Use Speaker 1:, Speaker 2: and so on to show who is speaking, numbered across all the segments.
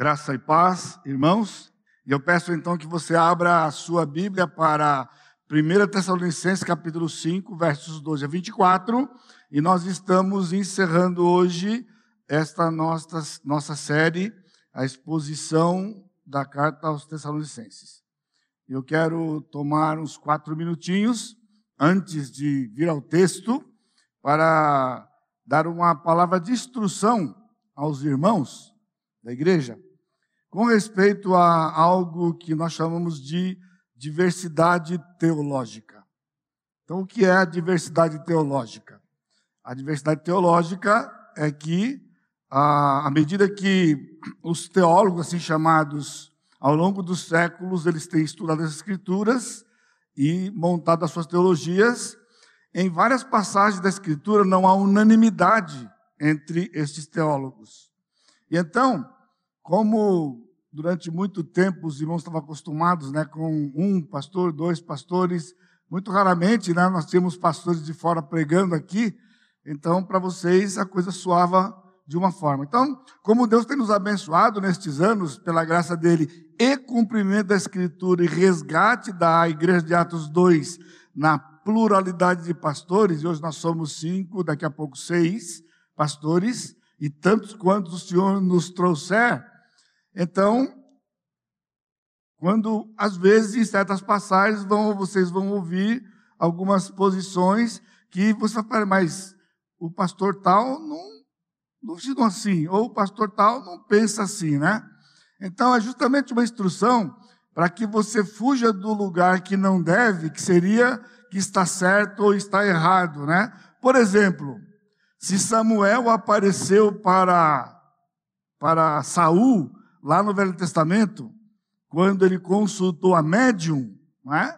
Speaker 1: Graça e paz, irmãos. E eu peço então que você abra a sua Bíblia para 1 Tessalonicenses capítulo 5, versos 12 a 24. E nós estamos encerrando hoje esta nossa, nossa série, a exposição da carta aos Tessalonicenses. Eu quero tomar uns quatro minutinhos antes de vir ao texto para dar uma palavra de instrução aos irmãos da igreja com respeito a algo que nós chamamos de diversidade teológica. Então, o que é a diversidade teológica? A diversidade teológica é que, à medida que os teólogos, assim chamados, ao longo dos séculos, eles têm estudado as Escrituras e montado as suas teologias, em várias passagens da Escritura não há unanimidade entre estes teólogos. E então, como durante muito tempo os irmãos estavam acostumados né, com um pastor, dois pastores, muito raramente né, nós tínhamos pastores de fora pregando aqui, então para vocês a coisa soava de uma forma. Então, como Deus tem nos abençoado nestes anos, pela graça dele, e cumprimento da Escritura e resgate da Igreja de Atos 2 na pluralidade de pastores, e hoje nós somos cinco, daqui a pouco seis pastores, e tantos quantos o Senhor nos trouxer, então, quando às vezes em certas passagens vão, vocês vão ouvir algumas posições que você vai falar, mas o pastor tal não, não ensinou assim, ou o pastor tal não pensa assim, né? Então é justamente uma instrução para que você fuja do lugar que não deve, que seria que está certo ou está errado, né? Por exemplo, se Samuel apareceu para para Saul lá no Velho Testamento, quando ele consultou a médium, não é?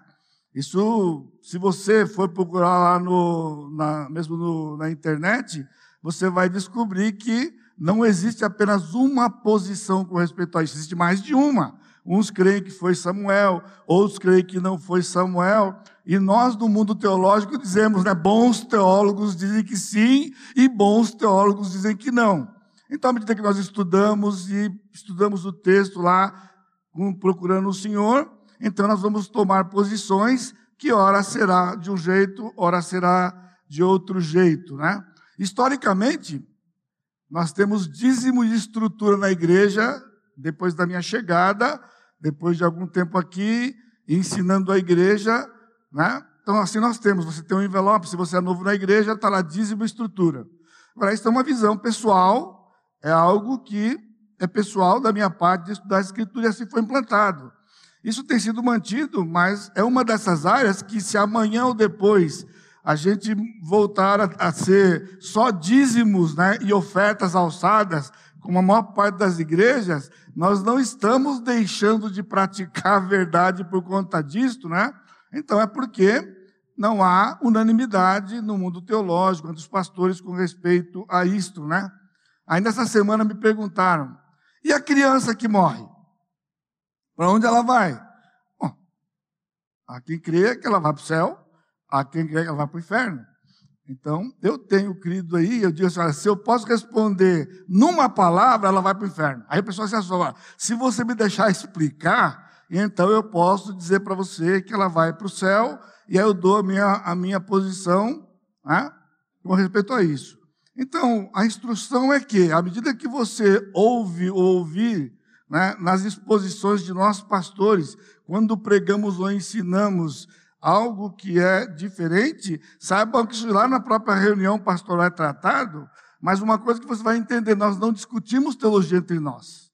Speaker 1: Isso, se você for procurar lá no, na, mesmo no, na internet, você vai descobrir que não existe apenas uma posição com respeito a isso, existe mais de uma. Uns creem que foi Samuel, outros creem que não foi Samuel. E nós, no mundo teológico, dizemos, né? Bons teólogos dizem que sim, e bons teólogos dizem que não. Então, à medida que nós estudamos e estudamos o texto lá, procurando o Senhor, então nós vamos tomar posições que ora será de um jeito, ora será de outro jeito, né? Historicamente, nós temos dízimo de estrutura na igreja, depois da minha chegada, depois de algum tempo aqui, ensinando a igreja, né? Então, assim nós temos, você tem um envelope, se você é novo na igreja, está lá dízimo e estrutura. Agora, isso é uma visão pessoal, é algo que é pessoal da minha parte de estudar a Escritura e assim foi implantado. Isso tem sido mantido, mas é uma dessas áreas que, se amanhã ou depois a gente voltar a, a ser só dízimos né, e ofertas alçadas, como a maior parte das igrejas, nós não estamos deixando de praticar a verdade por conta disto, né? Então é porque não há unanimidade no mundo teológico entre os pastores com respeito a isto, né? Ainda essa semana me perguntaram: e a criança que morre? Para onde ela vai? Bom, há quem crê que ela vai para o céu, há quem crê que ela vai para o inferno. Então, eu tenho crido aí, eu digo assim, se eu posso responder numa palavra, ela vai para o inferno. Aí a pessoa se assola, se você me deixar explicar, então eu posso dizer para você que ela vai para o céu, e aí eu dou a minha, a minha posição né, com respeito a isso. Então, a instrução é que, à medida que você ouve ou ouvir né, nas exposições de nossos pastores, quando pregamos ou ensinamos algo que é diferente, saibam que isso lá na própria reunião pastoral é tratado, mas uma coisa que você vai entender, nós não discutimos teologia entre nós.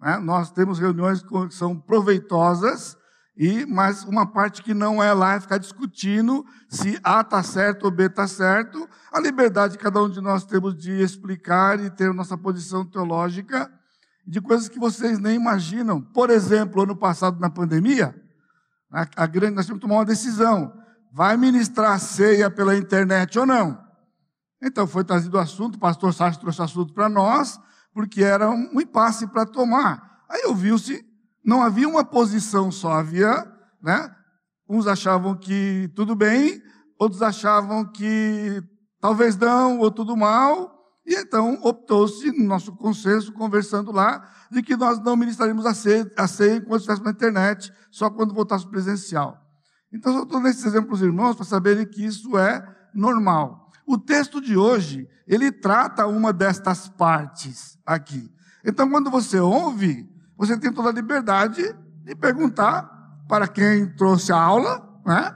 Speaker 1: Né? Nós temos reuniões que são proveitosas, e, mas uma parte que não é lá é ficar discutindo se A está certo ou B está certo. A liberdade que cada um de nós temos de explicar e ter nossa posição teológica de coisas que vocês nem imaginam. Por exemplo, ano passado, na pandemia, a, a grande, nós tínhamos que tomar uma decisão. Vai ministrar ceia pela internet ou não? Então foi trazido o assunto, o pastor Sérgio trouxe o assunto para nós, porque era um impasse para tomar. Aí ouviu-se não havia uma posição só, havia, né? Uns achavam que tudo bem, outros achavam que talvez não, ou tudo mal, E então optou-se, no nosso consenso, conversando lá, de que nós não ministraríamos a ceia, a ceia enquanto estivéssemos na internet, só quando voltasse presencial. Então, eu estou nesses exemplos, irmãos, para saberem que isso é normal. O texto de hoje, ele trata uma destas partes aqui. Então, quando você ouve, você tem toda a liberdade de perguntar para quem trouxe a aula, né,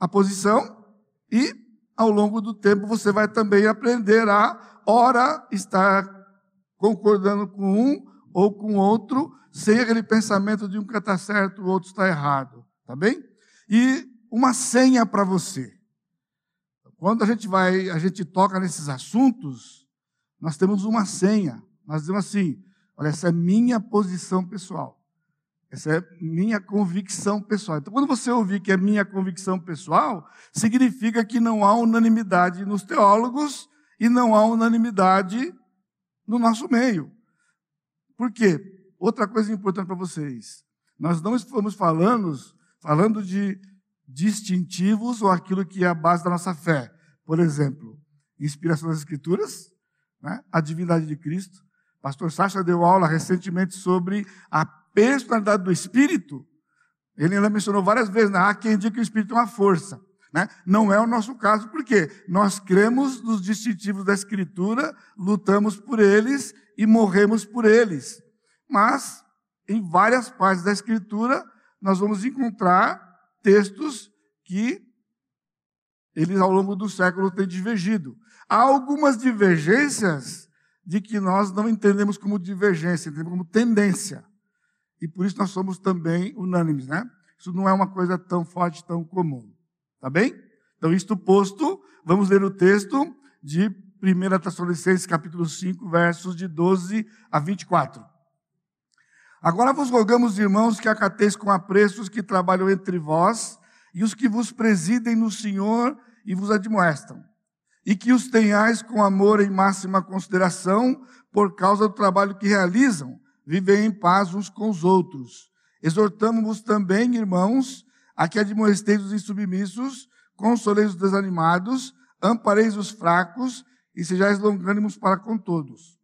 Speaker 1: a posição, e ao longo do tempo você vai também aprender a, ora, estar concordando com um ou com outro, sem aquele pensamento de um que está certo, o outro está errado, tá bem? E uma senha para você. Quando a gente vai, a gente toca nesses assuntos, nós temos uma senha. Nós dizemos assim: olha, essa é minha posição pessoal. Essa é minha convicção pessoal. Então, quando você ouvir que é minha convicção pessoal, significa que não há unanimidade nos teólogos e não há unanimidade no nosso meio. Por quê? Outra coisa importante para vocês. Nós não estamos falando, falando de distintivos ou aquilo que é a base da nossa fé. Por exemplo, inspiração das Escrituras, né? a divindade de Cristo. Pastor Sacha deu aula recentemente sobre a personalidade do Espírito. Ele ainda mencionou várias vezes, né? há quem diga que o Espírito é uma força. Né? Não é o nosso caso, porque nós cremos nos distintivos da Escritura, lutamos por eles e morremos por eles. Mas, em várias partes da Escritura, nós vamos encontrar textos que eles ao longo do século têm divergido. Há algumas divergências de que nós não entendemos como divergência, entendemos como tendência. E por isso nós somos também unânimes, né? Isso não é uma coisa tão forte, tão comum. Tá bem? Então, isto posto, vamos ler o texto de 1 Tessalonicenses, capítulo 5, versos de 12 a 24. Agora vos rogamos, irmãos, que acateis com apreço os que trabalham entre vós e os que vos presidem no Senhor e vos admoestam, e que os tenhais com amor em máxima consideração por causa do trabalho que realizam, vivem em paz uns com os outros. Exortamos-vos também, irmãos, a que admoesteis os insubmissos, consoleis os desanimados, ampareis os fracos e sejais longânimos para com todos.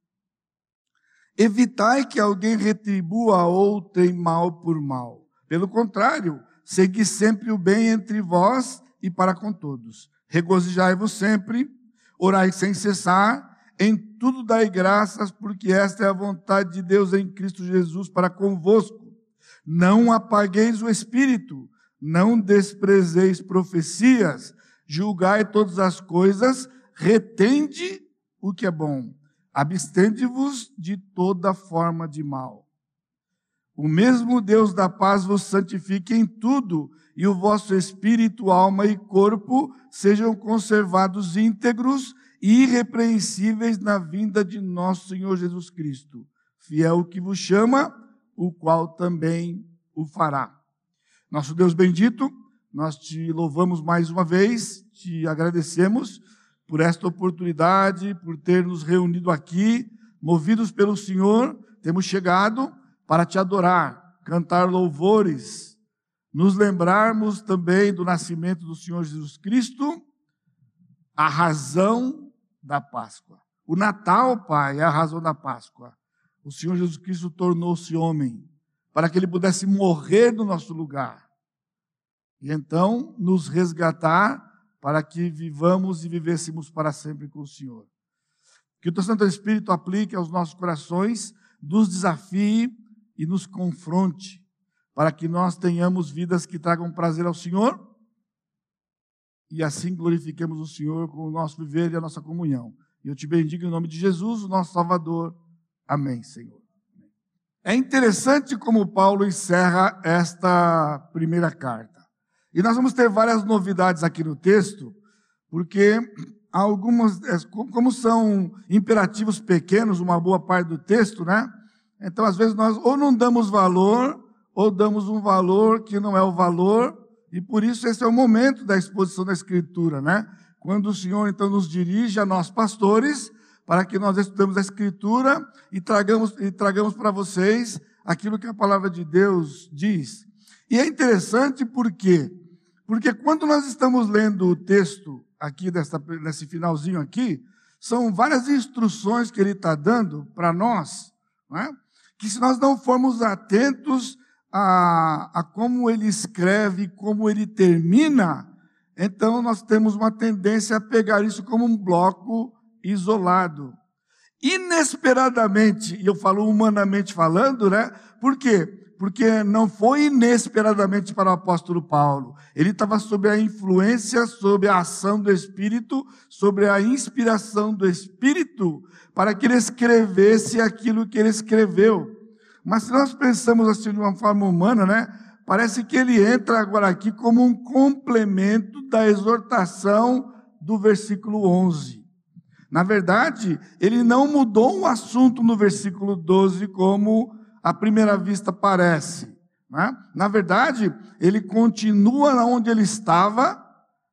Speaker 1: Evitai que alguém retribua a outrem mal por mal. Pelo contrário, Segui sempre o bem entre vós e para com todos. Regozijai-vos sempre, orai sem cessar, em tudo dai graças, porque esta é a vontade de Deus em Cristo Jesus para convosco. Não apagueis o espírito, não desprezeis profecias, julgai todas as coisas, retende o que é bom, abstende-vos de toda forma de mal. O mesmo Deus da paz vos santifique em tudo, e o vosso espírito, alma e corpo sejam conservados íntegros e irrepreensíveis na vinda de nosso Senhor Jesus Cristo. Fiel que vos chama, o qual também o fará. Nosso Deus bendito, nós te louvamos mais uma vez, te agradecemos por esta oportunidade, por ter nos reunido aqui, movidos pelo Senhor, temos chegado para te adorar, cantar louvores, nos lembrarmos também do nascimento do Senhor Jesus Cristo, a razão da Páscoa. O Natal, Pai, é a razão da Páscoa. O Senhor Jesus Cristo tornou-se homem para que ele pudesse morrer no nosso lugar e então nos resgatar para que vivamos e vivêssemos para sempre com o Senhor. Que o teu Santo Espírito aplique aos nossos corações, nos desafie e nos confronte, para que nós tenhamos vidas que tragam prazer ao Senhor e assim glorifiquemos o Senhor com o nosso viver e a nossa comunhão. E eu te bendigo em nome de Jesus, o nosso Salvador. Amém, Senhor. É interessante como Paulo encerra esta primeira carta. E nós vamos ter várias novidades aqui no texto, porque algumas, é, como são imperativos pequenos, uma boa parte do texto, né? Então, às vezes, nós ou não damos valor, ou damos um valor que não é o valor, e por isso esse é o momento da exposição da Escritura, né? Quando o Senhor, então, nos dirige a nós, pastores, para que nós estudemos a Escritura e tragamos, e tragamos para vocês aquilo que a palavra de Deus diz. E é interessante por quê? Porque quando nós estamos lendo o texto aqui, nesse finalzinho aqui, são várias instruções que ele está dando para nós, é? que se nós não formos atentos a, a como ele escreve, como ele termina, então nós temos uma tendência a pegar isso como um bloco isolado. Inesperadamente, e eu falo humanamente falando, né? Por quê? porque não foi inesperadamente para o apóstolo Paulo. Ele estava sob a influência, sob a ação do Espírito, sobre a inspiração do Espírito, para que ele escrevesse aquilo que ele escreveu. Mas se nós pensamos assim de uma forma humana, né? Parece que ele entra agora aqui como um complemento da exortação do versículo 11. Na verdade, ele não mudou o assunto no versículo 12 como à primeira vista parece. Né? Na verdade, ele continua onde ele estava,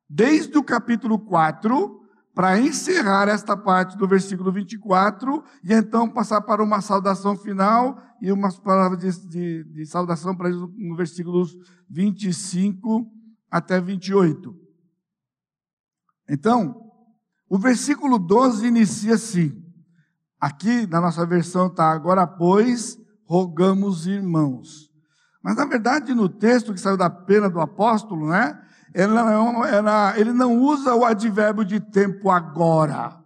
Speaker 1: desde o capítulo 4, para encerrar esta parte do versículo 24, e então passar para uma saudação final e umas palavras de, de, de saudação para eles no versículos 25 até 28. Então, o versículo 12 inicia assim. Aqui na nossa versão está agora, pois, rogamos irmãos. Mas na verdade, no texto que saiu da pena do apóstolo, né? Ele não usa o advérbio de tempo agora.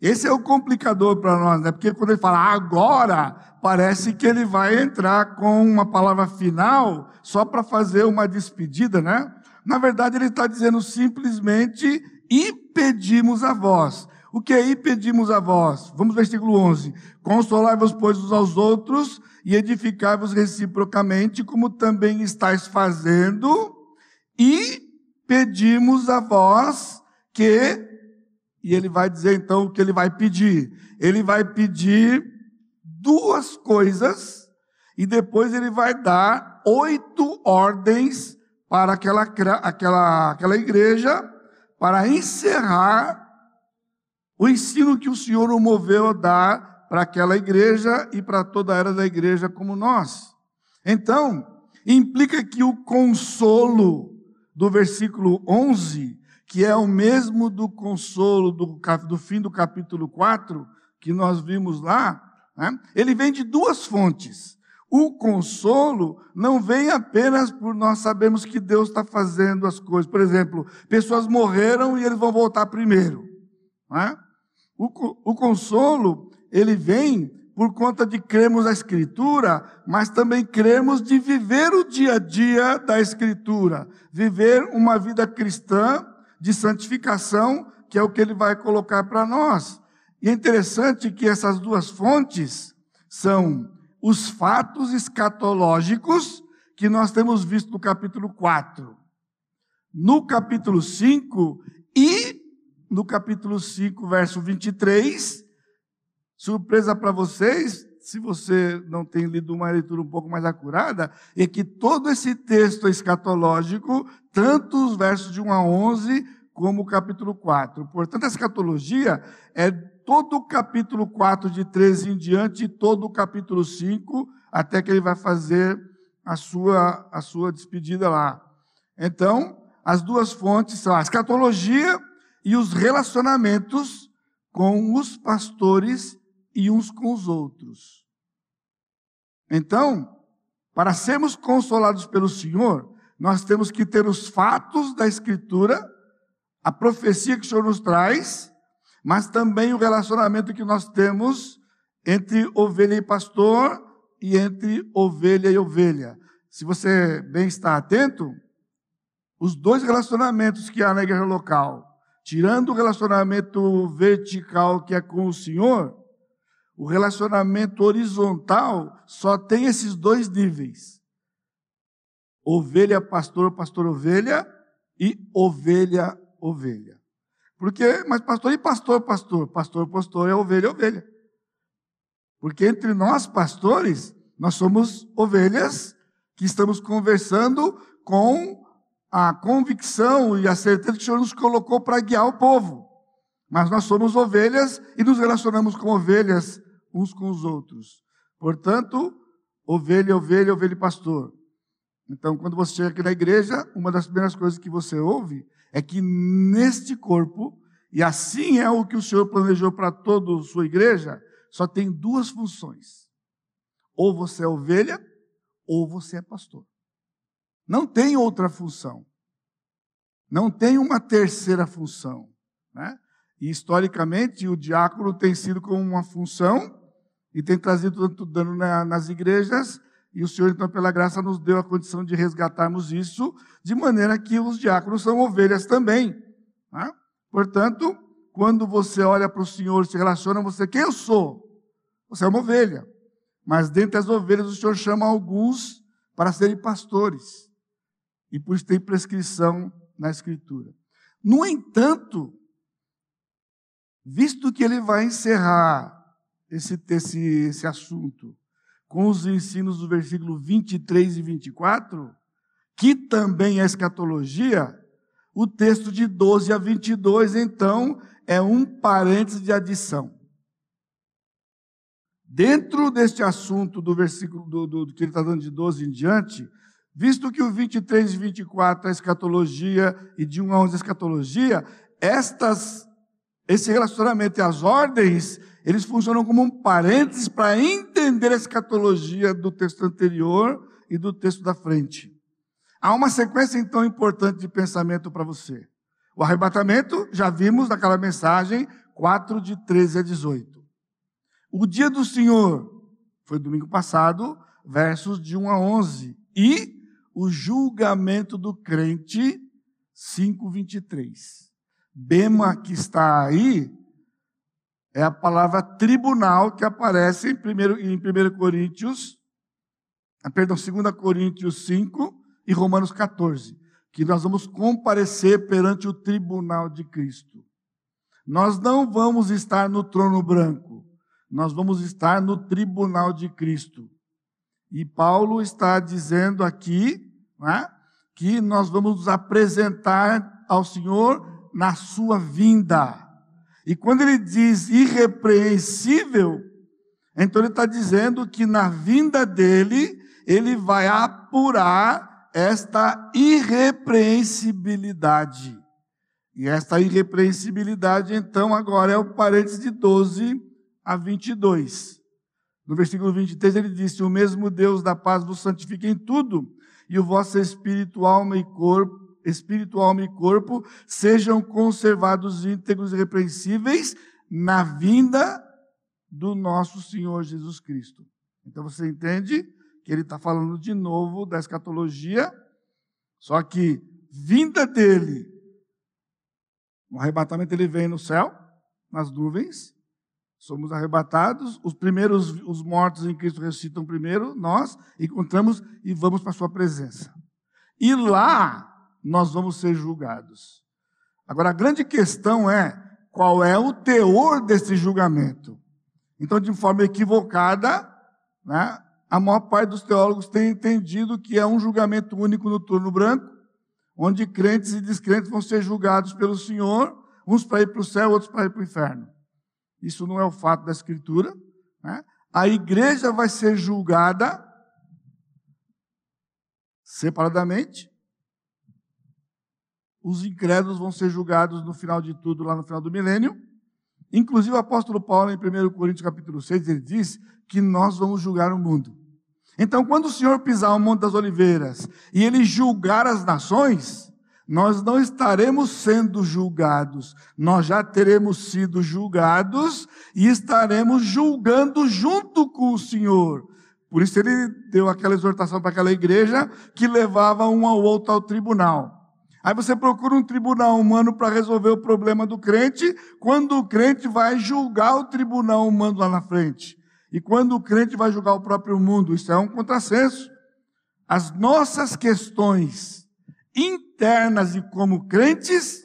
Speaker 1: Esse é o complicador para nós, né? Porque quando ele fala agora, parece que ele vai entrar com uma palavra final só para fazer uma despedida, né? Na verdade, ele está dizendo simplesmente e pedimos a vós. O que aí pedimos a vós? Vamos versículo 11. Consolai-vos, pois, uns aos outros e edificai-vos reciprocamente, como também estáis fazendo, e pedimos a vós que, e ele vai dizer então o que ele vai pedir. Ele vai pedir duas coisas, e depois ele vai dar oito ordens para aquela, aquela, aquela igreja, para encerrar o ensino que o Senhor o moveu a dar para aquela igreja e para toda a era da igreja como nós. Então, implica que o consolo do versículo 11, que é o mesmo do consolo do, do fim do capítulo 4, que nós vimos lá, né? ele vem de duas fontes. O consolo não vem apenas por nós sabermos que Deus está fazendo as coisas. Por exemplo, pessoas morreram e eles vão voltar primeiro. Né? O, o consolo ele vem por conta de cremos na Escritura, mas também cremos de viver o dia a dia da Escritura, viver uma vida cristã de santificação, que é o que ele vai colocar para nós. E é interessante que essas duas fontes são os fatos escatológicos que nós temos visto no capítulo 4, no capítulo 5 e no capítulo 5, verso 23, Surpresa para vocês, se você não tem lido uma leitura um pouco mais acurada, é que todo esse texto escatológico, tanto os versos de 1 a 11, como o capítulo 4. Portanto, a escatologia é todo o capítulo 4 de 13 em diante e todo o capítulo 5, até que ele vai fazer a sua, a sua despedida lá. Então, as duas fontes são a escatologia e os relacionamentos com os pastores e uns com os outros. Então, para sermos consolados pelo Senhor, nós temos que ter os fatos da Escritura, a profecia que o Senhor nos traz, mas também o relacionamento que nós temos entre ovelha e pastor e entre ovelha e ovelha. Se você bem está atento, os dois relacionamentos que há na igreja local, tirando o relacionamento vertical que é com o Senhor, o relacionamento horizontal só tem esses dois níveis: ovelha, pastor, pastor, ovelha e ovelha, ovelha. Porque, mas pastor e pastor, pastor, pastor, pastor é ovelha, ovelha. Porque entre nós, pastores, nós somos ovelhas que estamos conversando com a convicção e a certeza que o Senhor nos colocou para guiar o povo. Mas nós somos ovelhas e nos relacionamos com ovelhas uns com os outros. Portanto, ovelha, ovelha, ovelha e pastor. Então, quando você chega aqui na igreja, uma das primeiras coisas que você ouve é que neste corpo e assim é o que o Senhor planejou para toda a sua igreja, só tem duas funções. Ou você é ovelha, ou você é pastor. Não tem outra função. Não tem uma terceira função. Né? E historicamente, o diácono tem sido como uma função e tem trazido tanto dano nas igrejas, e o Senhor, então, pela graça, nos deu a condição de resgatarmos isso, de maneira que os diáconos são ovelhas também. Né? Portanto, quando você olha para o Senhor, se relaciona, você, quem eu sou? Você é uma ovelha. Mas dentre as ovelhas, o Senhor chama alguns para serem pastores. E por isso tem prescrição na Escritura. No entanto, visto que ele vai encerrar esse, esse, esse assunto com os ensinos do versículo 23 e 24, que também é escatologia, o texto de 12 a 22, então, é um parênteses de adição. Dentro deste assunto do versículo do, do, que ele está dando de 12 em diante, visto que o 23 e 24 é escatologia e de 1 a 11 é escatologia, estas, esse relacionamento e as ordens, eles funcionam como um parênteses para entender a escatologia do texto anterior e do texto da frente. Há uma sequência então importante de pensamento para você. O arrebatamento, já vimos naquela mensagem, 4 de 13 a 18. O dia do Senhor, foi domingo passado, versos de 1 a 11. E o julgamento do crente, 5, 23. Bema que está aí, é a palavra tribunal que aparece em 1, em 1 Coríntios, ah, perdão, 2 Coríntios 5, e Romanos 14, que nós vamos comparecer perante o tribunal de Cristo. Nós não vamos estar no trono branco, nós vamos estar no tribunal de Cristo. E Paulo está dizendo aqui né, que nós vamos nos apresentar ao Senhor na sua vinda. E quando ele diz irrepreensível, então ele está dizendo que na vinda dele, ele vai apurar esta irrepreensibilidade. E esta irrepreensibilidade, então, agora é o parênteses de 12 a 22. No versículo 23 ele disse: O mesmo Deus da paz vos santifique em tudo, e o vosso espírito, alma e corpo, espírito, alma e corpo sejam conservados íntegros e irrepreensíveis na vinda do nosso Senhor Jesus Cristo. Então você entende que ele está falando de novo da escatologia, só que vinda dele, no arrebatamento ele vem no céu, nas nuvens, somos arrebatados, os primeiros, os mortos em Cristo ressuscitam primeiro, nós encontramos e vamos para a sua presença. E lá nós vamos ser julgados. Agora a grande questão é qual é o teor desse julgamento. Então, de forma equivocada, né, a maior parte dos teólogos tem entendido que é um julgamento único no turno branco, onde crentes e descrentes vão ser julgados pelo Senhor, uns para ir para o céu, outros para ir para o inferno. Isso não é o fato da Escritura. Né? A igreja vai ser julgada separadamente. Os incrédulos vão ser julgados no final de tudo, lá no final do milênio. Inclusive o apóstolo Paulo, em 1 Coríntios capítulo 6, ele diz que nós vamos julgar o mundo. Então, quando o Senhor pisar o Monte das Oliveiras e ele julgar as nações, nós não estaremos sendo julgados, nós já teremos sido julgados e estaremos julgando junto com o Senhor. Por isso ele deu aquela exortação para aquela igreja que levava um ao outro ao tribunal. Aí você procura um tribunal humano para resolver o problema do crente, quando o crente vai julgar o tribunal humano lá na frente. E quando o crente vai julgar o próprio mundo, isso é um contrassenso. As nossas questões internas e como crentes,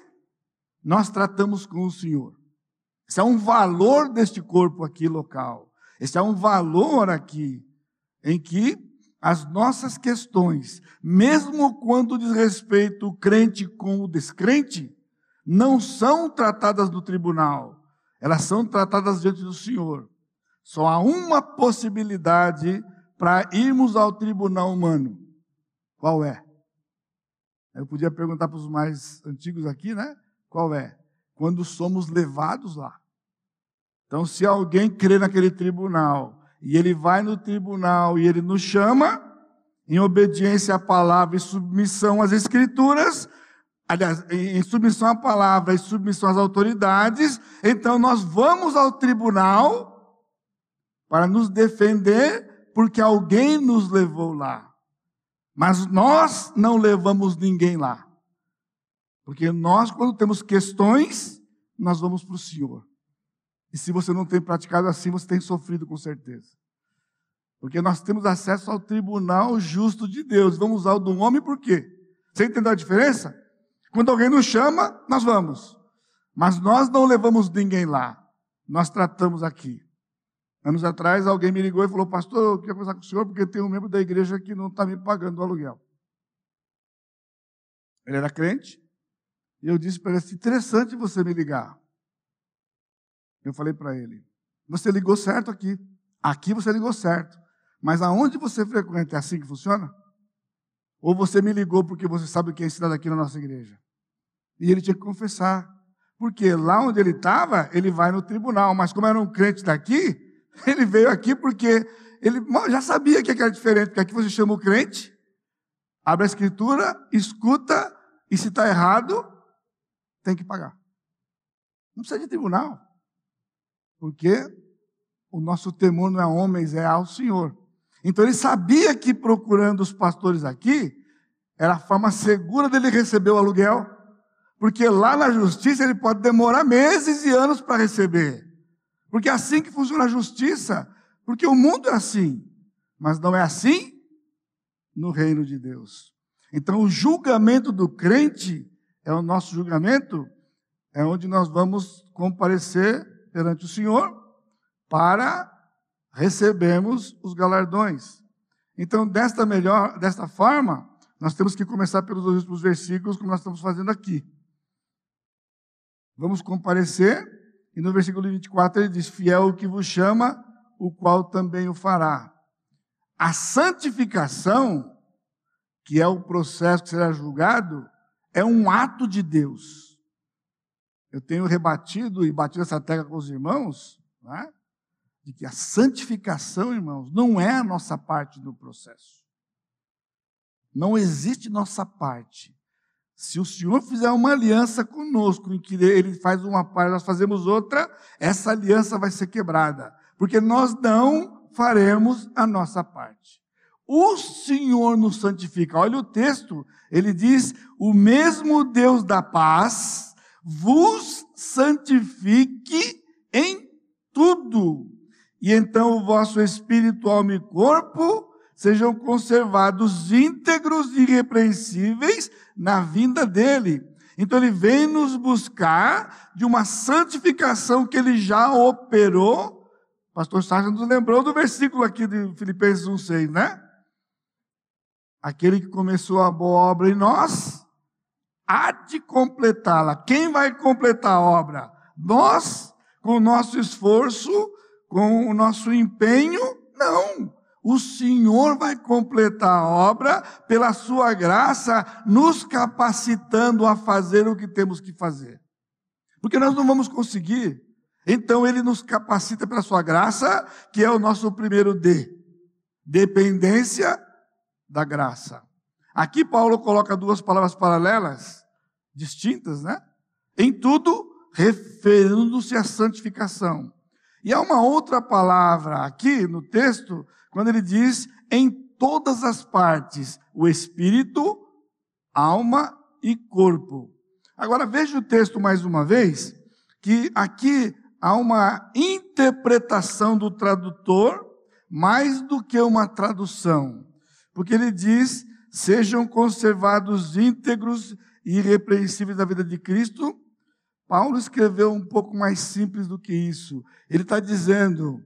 Speaker 1: nós tratamos com o Senhor. Esse é um valor deste corpo aqui local. Esse é um valor aqui em que as nossas questões, mesmo quando diz respeito o crente com o descrente, não são tratadas no tribunal, elas são tratadas diante do Senhor. Só há uma possibilidade para irmos ao tribunal humano. Qual é? Eu podia perguntar para os mais antigos aqui, né? Qual é? quando somos levados lá. Então, se alguém crê naquele tribunal e ele vai no tribunal e ele nos chama, em obediência à palavra e submissão às escrituras, aliás, em submissão à palavra e submissão às autoridades, então nós vamos ao tribunal para nos defender, porque alguém nos levou lá. Mas nós não levamos ninguém lá. Porque nós, quando temos questões, nós vamos para o Senhor. E se você não tem praticado assim, você tem sofrido com certeza. Porque nós temos acesso ao tribunal justo de Deus. Vamos usar o do homem por quê? Você entendeu a diferença? Quando alguém nos chama, nós vamos. Mas nós não levamos ninguém lá. Nós tratamos aqui. Anos atrás, alguém me ligou e falou: Pastor, eu queria conversar com o senhor porque tem um membro da igreja que não está me pagando o aluguel. Ele era crente. E eu disse para ele: interessante você me ligar. Eu falei para ele: Você ligou certo aqui. Aqui você ligou certo. Mas aonde você frequenta é assim que funciona? Ou você me ligou porque você sabe o que é ensinado aqui na nossa igreja? E ele tinha que confessar. Porque lá onde ele estava, ele vai no tribunal. Mas como era um crente daqui, ele veio aqui porque ele já sabia que era diferente. Porque aqui você chama o crente, abre a escritura, escuta, e se está errado, tem que pagar. Não precisa de tribunal. Porque o nosso temor não é homens, é ao Senhor. Então ele sabia que procurando os pastores aqui, era a forma segura dele receber o aluguel. Porque lá na justiça ele pode demorar meses e anos para receber. Porque é assim que funciona a justiça. Porque o mundo é assim. Mas não é assim no reino de Deus. Então o julgamento do crente é o nosso julgamento, é onde nós vamos comparecer perante o Senhor para recebermos os galardões. Então, desta melhor, desta forma, nós temos que começar pelos últimos versículos, como nós estamos fazendo aqui. Vamos comparecer, e no versículo 24 ele diz: Fiel o que vos chama, o qual também o fará. A santificação, que é o processo que será julgado, é um ato de Deus. Eu tenho rebatido e batido essa tecla com os irmãos, né, de que a santificação, irmãos, não é a nossa parte do processo. Não existe nossa parte. Se o Senhor fizer uma aliança conosco, em que Ele faz uma parte, nós fazemos outra, essa aliança vai ser quebrada. Porque nós não faremos a nossa parte. O Senhor nos santifica. Olha o texto, ele diz: O mesmo Deus da paz vos santifique em tudo. E então o vosso espírito, alma e corpo sejam conservados íntegros e irrepreensíveis na vinda dele. Então ele vem nos buscar de uma santificação que ele já operou. Pastor Sérgio nos lembrou do versículo aqui de Filipenses 1,6, né? Aquele que começou a boa obra em nós, há de completá-la. Quem vai completar a obra? Nós, com o nosso esforço, com o nosso empenho? Não. O Senhor vai completar a obra pela sua graça, nos capacitando a fazer o que temos que fazer. Porque nós não vamos conseguir. Então ele nos capacita pela sua graça, que é o nosso primeiro D. Dependência da graça. Aqui Paulo coloca duas palavras paralelas, distintas, né? Em tudo, referindo-se à santificação. E há uma outra palavra aqui no texto, quando ele diz em todas as partes, o espírito, alma e corpo. Agora veja o texto mais uma vez, que aqui há uma interpretação do tradutor mais do que uma tradução porque ele diz: sejam conservados íntegros e irrepreensíveis da vida de Cristo. Paulo escreveu um pouco mais simples do que isso. Ele está dizendo: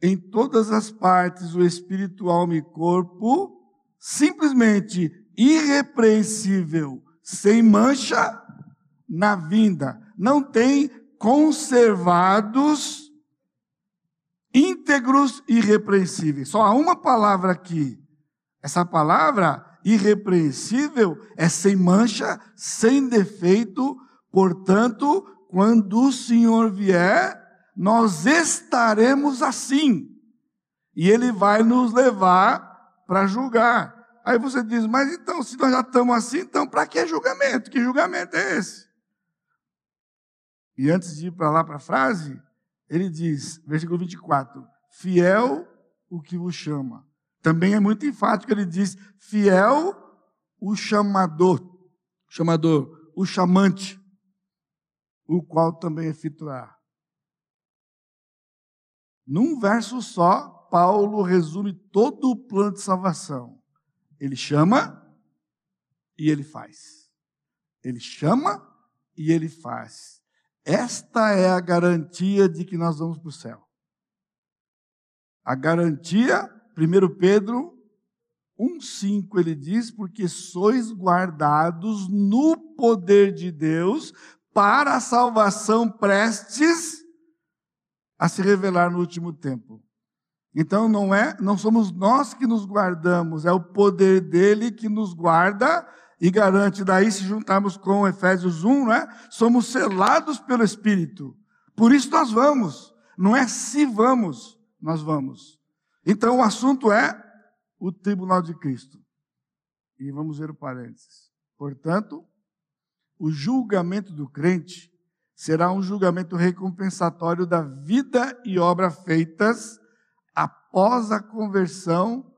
Speaker 1: em todas as partes, o espírito, alma e corpo, simplesmente irrepreensível, sem mancha na vinda. Não tem conservados íntegros e irrepreensíveis. Só há uma palavra aqui. Essa palavra, irrepreensível, é sem mancha, sem defeito, Portanto, quando o Senhor vier, nós estaremos assim. E ele vai nos levar para julgar. Aí você diz, mas então, se nós já estamos assim, então para que julgamento? Que julgamento é esse? E antes de ir para lá para a frase, ele diz, versículo 24: Fiel o que vos chama. Também é muito enfático, ele diz: Fiel o chamador, chamador, o chamante, o qual também efetuará. Num verso só, Paulo resume todo o plano de salvação. Ele chama e ele faz. Ele chama e ele faz. Esta é a garantia de que nós vamos para o céu. A garantia, 1 Pedro 1,5 ele diz: Porque sois guardados no poder de Deus para a salvação prestes a se revelar no último tempo. Então não é, não somos nós que nos guardamos, é o poder dele que nos guarda e garante. Daí se juntarmos com Efésios 1, né? Somos selados pelo Espírito. Por isso nós vamos. Não é se vamos, nós vamos. Então o assunto é o tribunal de Cristo. E vamos ver o parênteses. Portanto, o julgamento do crente será um julgamento recompensatório da vida e obra feitas após a conversão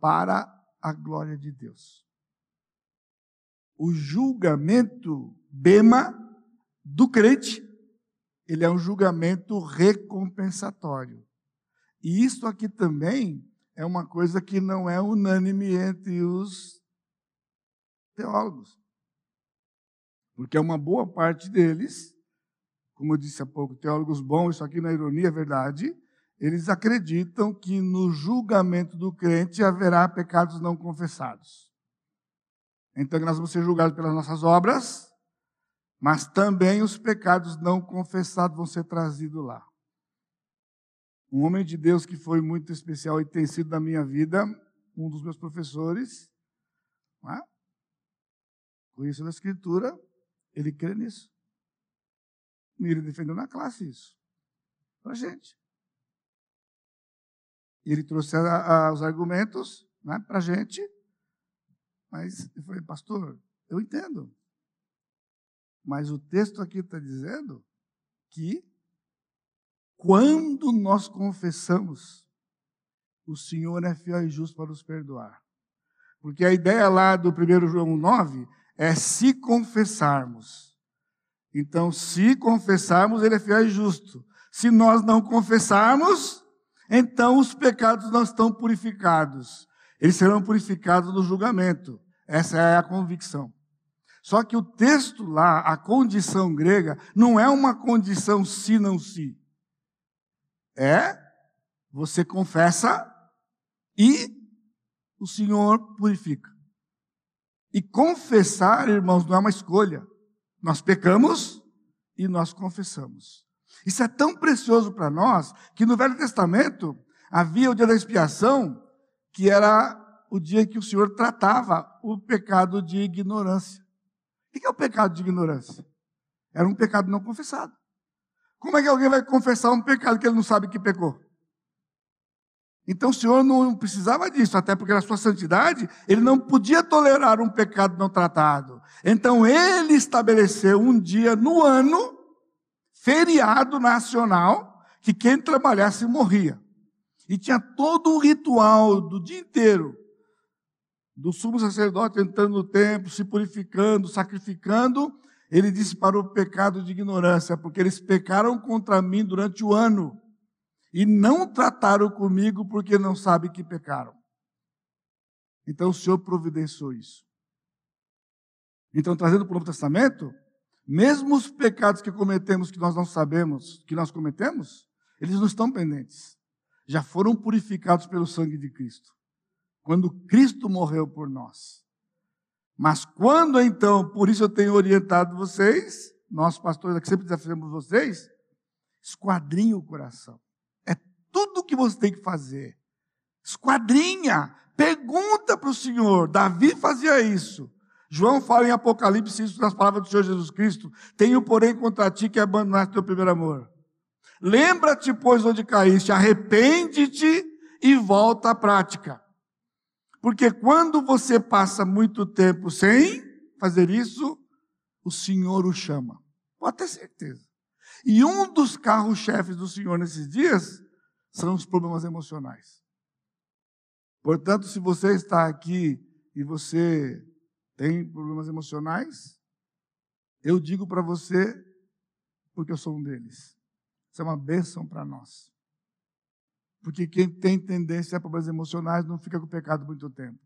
Speaker 1: para a glória de Deus. O julgamento bema do crente, ele é um julgamento recompensatório. E isso aqui também é uma coisa que não é unânime entre os teólogos. Porque é uma boa parte deles, como eu disse há pouco, teólogos bons, isso aqui na é ironia é verdade, eles acreditam que no julgamento do crente haverá pecados não confessados. Então nós vamos ser julgados pelas nossas obras, mas também os pecados não confessados vão ser trazidos lá. Um homem de Deus que foi muito especial e tem sido na minha vida, um dos meus professores, é? conhecendo a Escritura, ele crê nisso. E ele defendeu na classe isso. Para gente. Ele trouxe a, a, os argumentos né, para a gente. Mas eu falei, pastor, eu entendo. Mas o texto aqui está dizendo que quando nós confessamos, o Senhor é fiel e justo para nos perdoar. Porque a ideia lá do 1 João 9 é se confessarmos. Então, se confessarmos, ele é fiel e justo. Se nós não confessarmos, então os pecados não estão purificados. Eles serão purificados no julgamento. Essa é a convicção. Só que o texto lá, a condição grega, não é uma condição se não se. É você confessa e o Senhor purifica. E confessar, irmãos, não é uma escolha. Nós pecamos e nós confessamos. Isso é tão precioso para nós que no Velho Testamento havia o dia da expiação, que era o dia que o Senhor tratava o pecado de ignorância. O que é o pecado de ignorância? Era um pecado não confessado. Como é que alguém vai confessar um pecado que ele não sabe que pecou? Então o Senhor não precisava disso, até porque na sua santidade, ele não podia tolerar um pecado não tratado. Então ele estabeleceu um dia no ano, feriado nacional, que quem trabalhasse morria. E tinha todo um ritual do dia inteiro, do sumo sacerdote entrando no templo, se purificando, sacrificando. Ele disse para o pecado de ignorância, porque eles pecaram contra mim durante o ano e não trataram comigo porque não sabem que pecaram. Então o Senhor providenciou isso. Então, trazendo para o Novo Testamento, mesmo os pecados que cometemos que nós não sabemos que nós cometemos, eles não estão pendentes. Já foram purificados pelo sangue de Cristo. Quando Cristo morreu por nós. Mas quando então, por isso eu tenho orientado vocês, nós pastores aqui sempre desafiamos vocês, esquadrinhe o coração tudo que você tem que fazer. Esquadrinha, pergunta para o Senhor. Davi fazia isso. João fala em Apocalipse isso nas palavras do Senhor Jesus Cristo. Tenho, porém, contra ti que abandonaste teu primeiro amor. Lembra-te, pois, onde caíste, arrepende-te e volta à prática. Porque quando você passa muito tempo sem fazer isso, o Senhor o chama. Pode ter certeza. E um dos carros-chefes do Senhor nesses dias são os problemas emocionais. Portanto, se você está aqui e você tem problemas emocionais, eu digo para você, porque eu sou um deles. Isso é uma bênção para nós. Porque quem tem tendência a problemas emocionais não fica com o pecado muito tempo.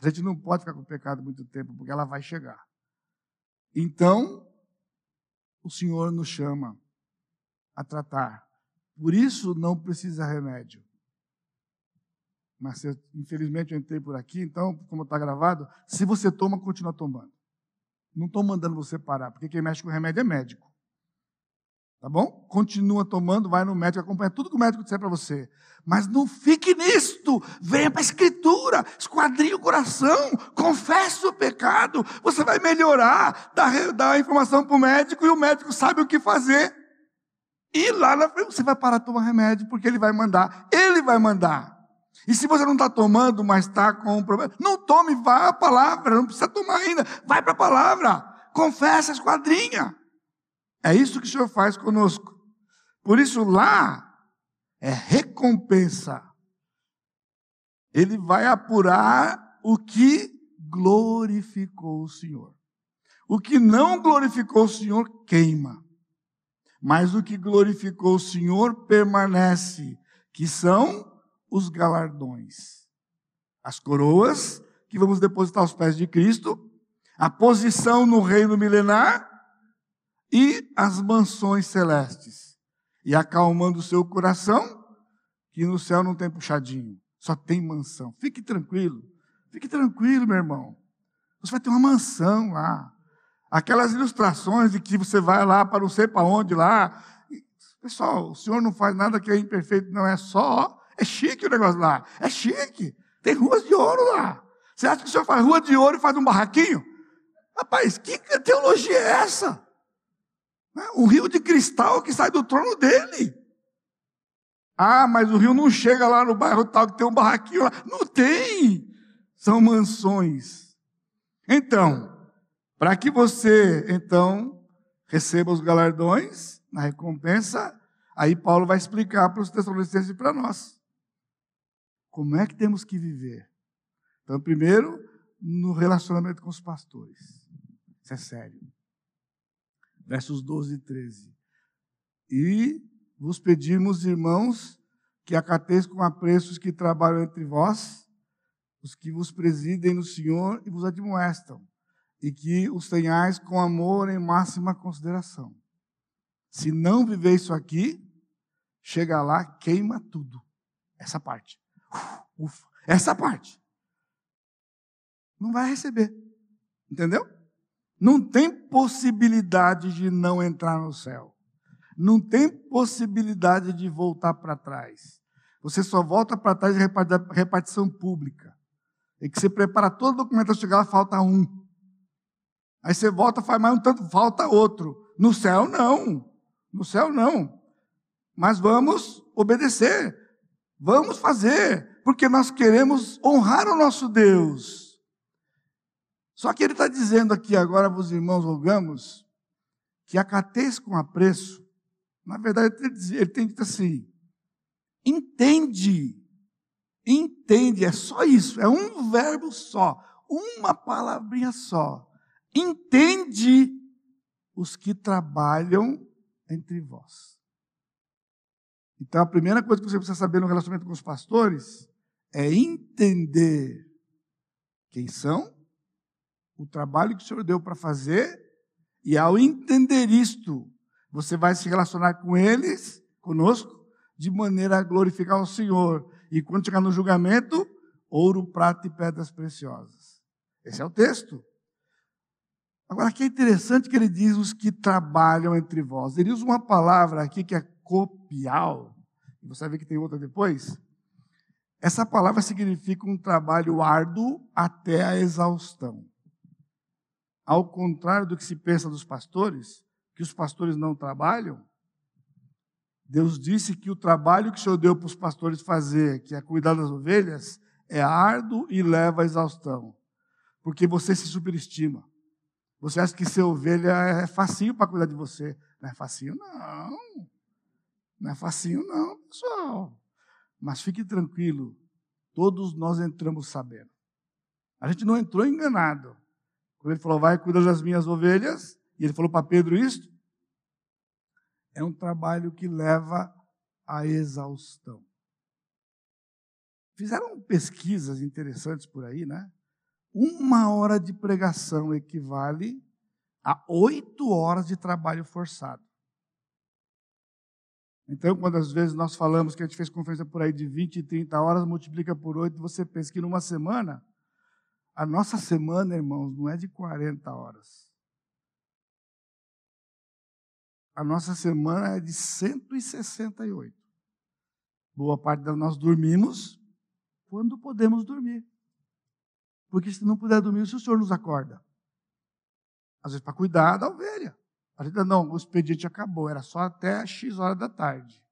Speaker 1: A gente não pode ficar com o pecado muito tempo, porque ela vai chegar. Então, o Senhor nos chama a tratar. Por isso não precisa remédio. Mas infelizmente eu entrei por aqui, então, como está gravado, se você toma, continua tomando. Não estou mandando você parar, porque quem mexe com remédio é médico. Tá bom? Continua tomando, vai no médico, acompanha tudo que o médico disser para você. Mas não fique nisto. Venha para a Escritura, esquadrinhe o coração, confesse o pecado. Você vai melhorar, dá, dá informação para o médico e o médico sabe o que fazer. E lá na frente você vai parar de tomar remédio, porque ele vai mandar. Ele vai mandar. E se você não está tomando, mas está com um problema, não tome, vá à palavra, não precisa tomar ainda, vai para a palavra, confessa, esquadrinha. É isso que o Senhor faz conosco. Por isso lá é recompensa. Ele vai apurar o que glorificou o Senhor. O que não glorificou o Senhor queima. Mas o que glorificou o Senhor permanece, que são os galardões. As coroas que vamos depositar aos pés de Cristo, a posição no reino milenar e as mansões celestes. E acalmando o seu coração, que no céu não tem puxadinho, só tem mansão. Fique tranquilo, fique tranquilo, meu irmão. Você vai ter uma mansão lá. Aquelas ilustrações de que você vai lá para não sei para onde lá. Pessoal, o Senhor não faz nada que é imperfeito, não é só é chique o negócio lá. É chique. Tem ruas de ouro lá. Você acha que o senhor faz rua de ouro e faz um barraquinho? Rapaz, que teologia é essa? Um rio de cristal que sai do trono dele. Ah, mas o rio não chega lá no bairro tal que tem um barraquinho lá. Não tem. São mansões. Então, para que você, então, receba os galardões na recompensa, aí Paulo vai explicar para os tessalonicenses e para nós. Como é que temos que viver? Então, primeiro, no relacionamento com os pastores. Isso é sério. Versos 12 e 13. E vos pedimos, irmãos, que acateis com apreço os que trabalham entre vós, os que vos presidem no Senhor e vos admoestam, e que os tenhais com amor em máxima consideração. Se não viver isso aqui, chega lá, queima tudo. Essa parte. Ufa, essa parte. Não vai receber. Entendeu? Não tem possibilidade de não entrar no céu. Não tem possibilidade de voltar para trás. Você só volta para trás em repartição pública. É que você prepara todo o documento, chegar lá, falta um. Aí você volta, faz mais um tanto, falta outro. No céu, não. No céu, não. Mas vamos obedecer. Vamos fazer, porque nós queremos honrar o nosso Deus. Só que ele está dizendo aqui agora, vos irmãos, rogamos, que acateis com apreço. Na verdade, ele tem dito assim: entende, entende, é só isso, é um verbo só, uma palavrinha só. Entende os que trabalham entre vós. Então, a primeira coisa que você precisa saber no relacionamento com os pastores é entender quem são, o trabalho que o Senhor deu para fazer, e ao entender isto, você vai se relacionar com eles, conosco, de maneira a glorificar o Senhor. E quando chegar no julgamento, ouro, prata e pedras preciosas. Esse é o texto. Agora, aqui é interessante que ele diz os que trabalham entre vós. Ele usa uma palavra aqui que é copial, você vai ver que tem outra depois. Essa palavra significa um trabalho árduo até a exaustão. Ao contrário do que se pensa dos pastores, que os pastores não trabalham, Deus disse que o trabalho que o Senhor deu para os pastores fazer, que é cuidar das ovelhas, é árduo e leva à exaustão. Porque você se superestima. Você acha que ser ovelha é facinho para cuidar de você. Não é facinho, não. Não é facinho, não, pessoal. Mas fique tranquilo. Todos nós entramos sabendo. A gente não entrou enganado. Quando ele falou, vai cuidar das minhas ovelhas, e ele falou para Pedro isso, é um trabalho que leva à exaustão. Fizeram pesquisas interessantes por aí, né? Uma hora de pregação equivale a oito horas de trabalho forçado. Então, quando às vezes nós falamos que a gente fez conferência por aí de 20 e 30 horas, multiplica por oito, você pensa que numa semana, a nossa semana, irmãos, não é de 40 horas. A nossa semana é de 168. Boa parte de nós dormimos quando podemos dormir. Porque se não puder dormir, o Senhor nos acorda. Às vezes para cuidar da ovelha. A gente não, o expediente acabou, era só até X horas da tarde.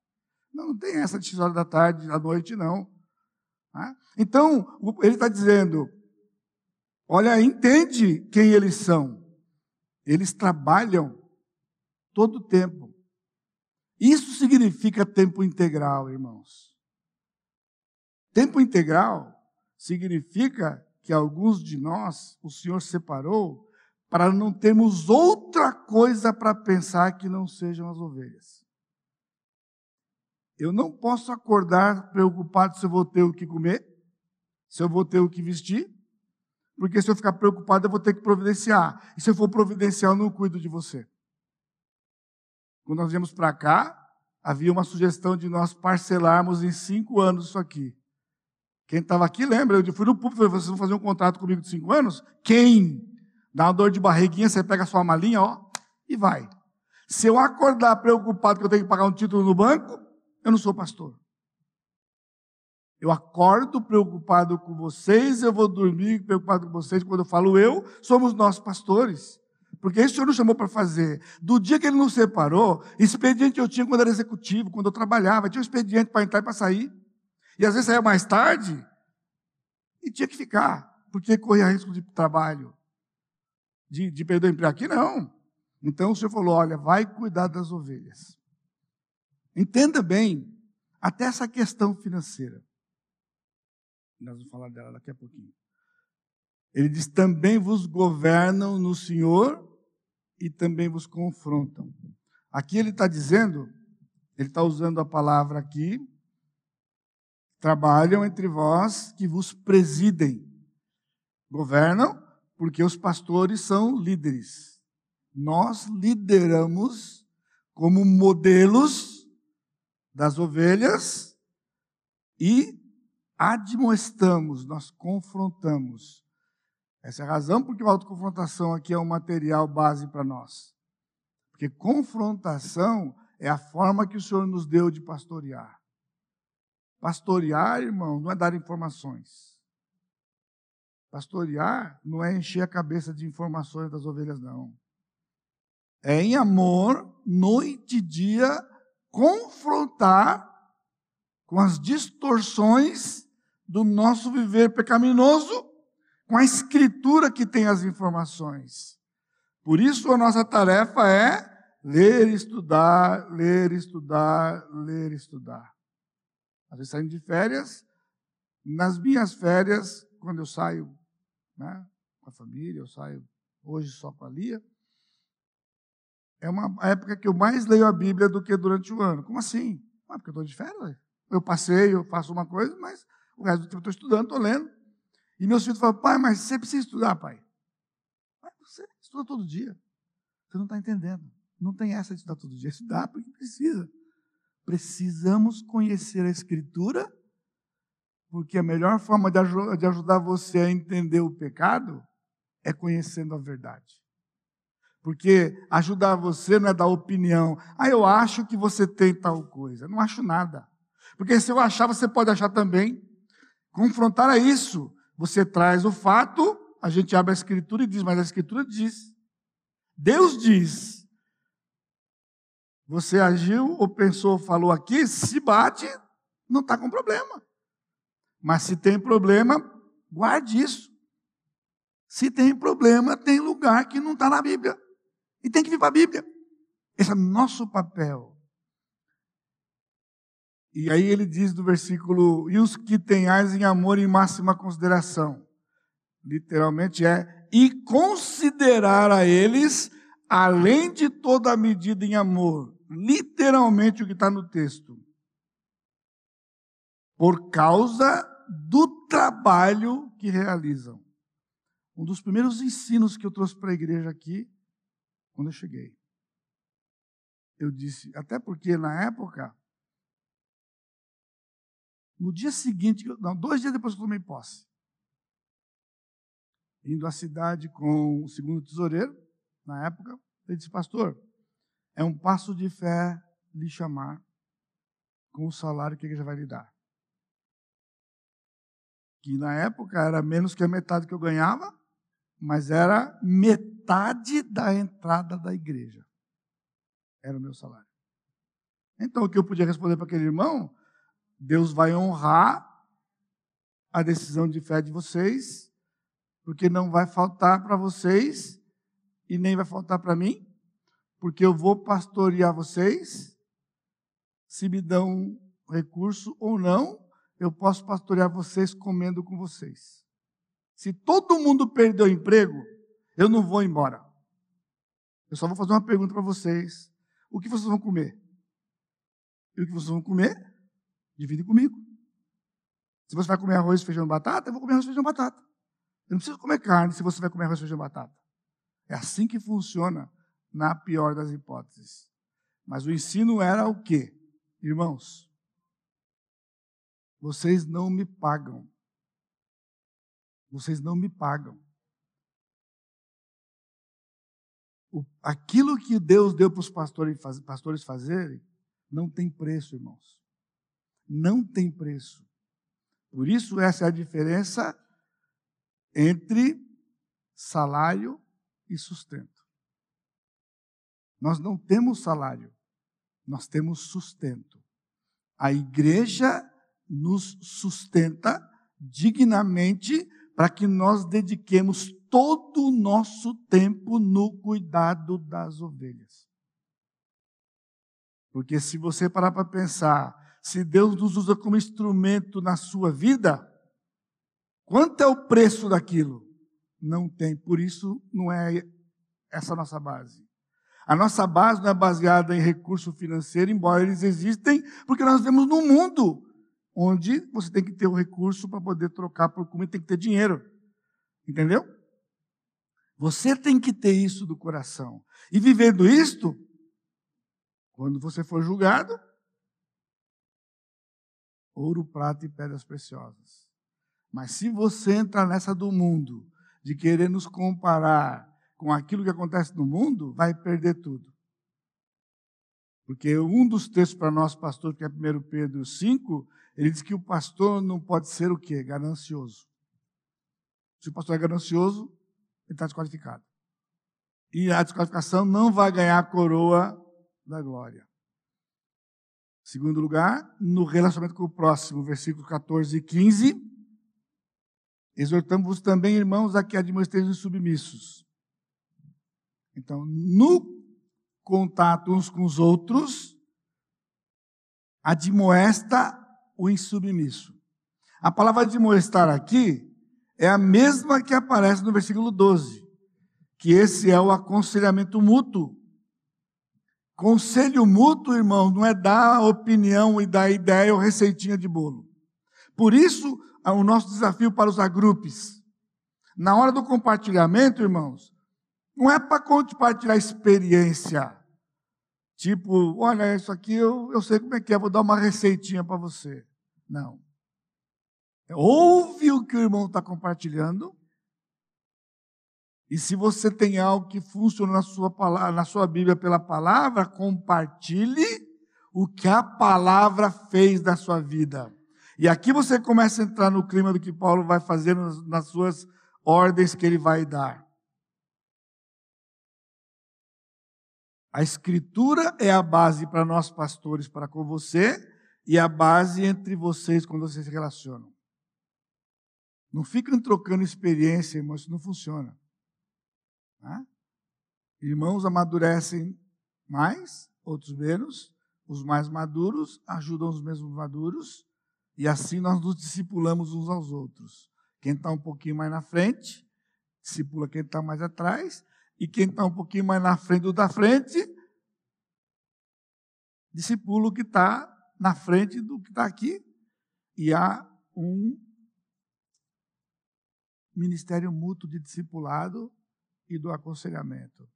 Speaker 1: Não, não tem essa de X horas da tarde, à noite, não. Tá? Então, ele está dizendo: olha, entende quem eles são. Eles trabalham todo o tempo. Isso significa tempo integral, irmãos. Tempo integral significa que alguns de nós o Senhor separou para não termos outra coisa para pensar que não sejam as ovelhas. Eu não posso acordar preocupado se eu vou ter o que comer, se eu vou ter o que vestir, porque se eu ficar preocupado eu vou ter que providenciar. E se eu for providenciar, eu não cuido de você. Quando nós viemos para cá, havia uma sugestão de nós parcelarmos em cinco anos isso aqui. Quem estava aqui lembra, eu fui no público e falei, vocês vão fazer um contrato comigo de cinco anos? Quem? Dá uma dor de barriguinha, você pega a sua malinha, ó, e vai. Se eu acordar preocupado que eu tenho que pagar um título no banco, eu não sou pastor. Eu acordo preocupado com vocês, eu vou dormir preocupado com vocês. Quando eu falo eu, somos nós pastores. Porque esse Senhor nos chamou para fazer. Do dia que Ele nos separou, expediente eu tinha quando era executivo, quando eu trabalhava. Tinha um expediente para entrar e para sair. E às vezes saía mais tarde e tinha que ficar, porque corria risco de trabalho, de, de perder o emprego. Aqui não. Então o Senhor falou: olha, vai cuidar das ovelhas. Entenda bem, até essa questão financeira. Nós vamos falar dela daqui a pouquinho. Ele diz: também vos governam no Senhor e também vos confrontam. Aqui ele está dizendo, ele está usando a palavra aqui, trabalham entre vós que vos presidem. Governam porque os pastores são líderes. Nós lideramos como modelos das ovelhas e admoestamos, nós confrontamos essa é a razão porque a autoconfrontação aqui é um material base para nós. Porque confrontação é a forma que o Senhor nos deu de pastorear. Pastorear, irmão, não é dar informações. Pastorear não é encher a cabeça de informações das ovelhas, não. É em amor, noite e dia, confrontar com as distorções do nosso viver pecaminoso com a escritura que tem as informações. Por isso a nossa tarefa é ler, estudar, ler, estudar, ler, estudar. Às vezes saindo de férias, nas minhas férias, quando eu saio né, com a família, eu saio hoje só com a Lia, é uma época que eu mais leio a Bíblia do que durante o ano. Como assim? Ah, porque eu estou de férias. Eu passeio, faço uma coisa, mas o resto do tempo eu estou estudando, estou lendo. E meus filhos falam, pai, mas você precisa estudar, pai. Mas você estuda todo dia. Você não está entendendo. Não tem essa de estudar todo dia. Estudar porque precisa. Precisamos conhecer a Escritura, porque a melhor forma de, de ajudar você a entender o pecado é conhecendo a verdade. Porque ajudar você não é dar opinião. Ah, eu acho que você tem tal coisa. Não acho nada. Porque se eu achar, você pode achar também. Confrontar é isso. Você traz o fato, a gente abre a Escritura e diz, mas a Escritura diz. Deus diz. Você agiu ou pensou, falou aqui, se bate, não está com problema. Mas se tem problema, guarde isso. Se tem problema, tem lugar que não está na Bíblia. E tem que vir para a Bíblia. Esse é nosso papel. E aí ele diz do versículo: E os que tenhais em amor e máxima consideração. Literalmente é: E considerar a eles, além de toda a medida em amor. Literalmente o que está no texto. Por causa do trabalho que realizam. Um dos primeiros ensinos que eu trouxe para a igreja aqui, quando eu cheguei. Eu disse, até porque na época, no dia seguinte, não, dois dias depois que eu tomei posse, indo à cidade com o segundo tesoureiro, na época, ele disse, pastor, é um passo de fé lhe chamar com o salário que a igreja vai lhe dar. Que na época era menos que a metade que eu ganhava, mas era metade da entrada da igreja. Era o meu salário. Então, o que eu podia responder para aquele irmão? Deus vai honrar a decisão de fé de vocês, porque não vai faltar para vocês e nem vai faltar para mim, porque eu vou pastorear vocês. Se me dão recurso ou não, eu posso pastorear vocês comendo com vocês. Se todo mundo perdeu o emprego, eu não vou embora. Eu só vou fazer uma pergunta para vocês. O que vocês vão comer? E o que vocês vão comer? Divide comigo. Se você vai comer arroz, feijão e batata, eu vou comer arroz, feijão e batata. Eu não preciso comer carne se você vai comer arroz, feijão e batata. É assim que funciona na pior das hipóteses. Mas o ensino era o quê? Irmãos, vocês não me pagam vocês não me pagam. O, aquilo que Deus deu para os pastores, faz, pastores fazerem, não tem preço, irmãos. Não tem preço. Por isso, essa é a diferença entre salário e sustento. Nós não temos salário, nós temos sustento. A igreja nos sustenta dignamente para que nós dediquemos todo o nosso tempo no cuidado das ovelhas. Porque se você parar para pensar, se Deus nos usa como instrumento na sua vida, quanto é o preço daquilo? Não tem, por isso não é essa a nossa base. A nossa base não é baseada em recurso financeiro, embora eles existem, porque nós vemos no mundo onde você tem que ter o recurso para poder trocar por comida, tem que ter dinheiro. Entendeu? Você tem que ter isso do coração. E vivendo isto, quando você for julgado, ouro, prata e pedras preciosas. Mas se você entrar nessa do mundo, de querer nos comparar com aquilo que acontece no mundo, vai perder tudo. Porque um dos textos para nós, pastor, que é 1 Pedro 5, ele diz que o pastor não pode ser o quê? Ganancioso. Se o pastor é ganancioso, ele está desqualificado. E a desqualificação não vai ganhar a coroa da glória. Segundo lugar, no relacionamento com o próximo, versículos 14 e 15. Exortamos também, irmãos, a que admoestejam submissos. Então, no contato uns com os outros, admoesta o insubmisso. A palavra admoestar aqui é a mesma que aparece no versículo 12, que esse é o aconselhamento mútuo. Conselho mútuo, irmão, não é dar opinião e dar ideia ou receitinha de bolo. Por isso, o nosso desafio para os agrupes. Na hora do compartilhamento, irmãos, não é para compartilhar experiência. Tipo, olha, isso aqui eu, eu sei como é que é, vou dar uma receitinha para você. Não. Ouve o que o irmão está compartilhando. E se você tem algo que funciona na sua, palavra, na sua Bíblia pela palavra, compartilhe o que a palavra fez na sua vida. E aqui você começa a entrar no clima do que Paulo vai fazer nas suas ordens que ele vai dar. A escritura é a base para nós pastores, para com você, e a base entre vocês quando vocês se relacionam. Não ficam trocando experiência, irmãos, isso não funciona. Tá? Irmãos amadurecem mais, outros menos. Os mais maduros ajudam os mesmos maduros. E assim nós nos discipulamos uns aos outros. Quem está um pouquinho mais na frente, discipula quem está mais atrás. E quem está um pouquinho mais na frente do da frente, discipula o que está na frente do que está aqui. E há um ministério mútuo de discipulado e do aconselhamento.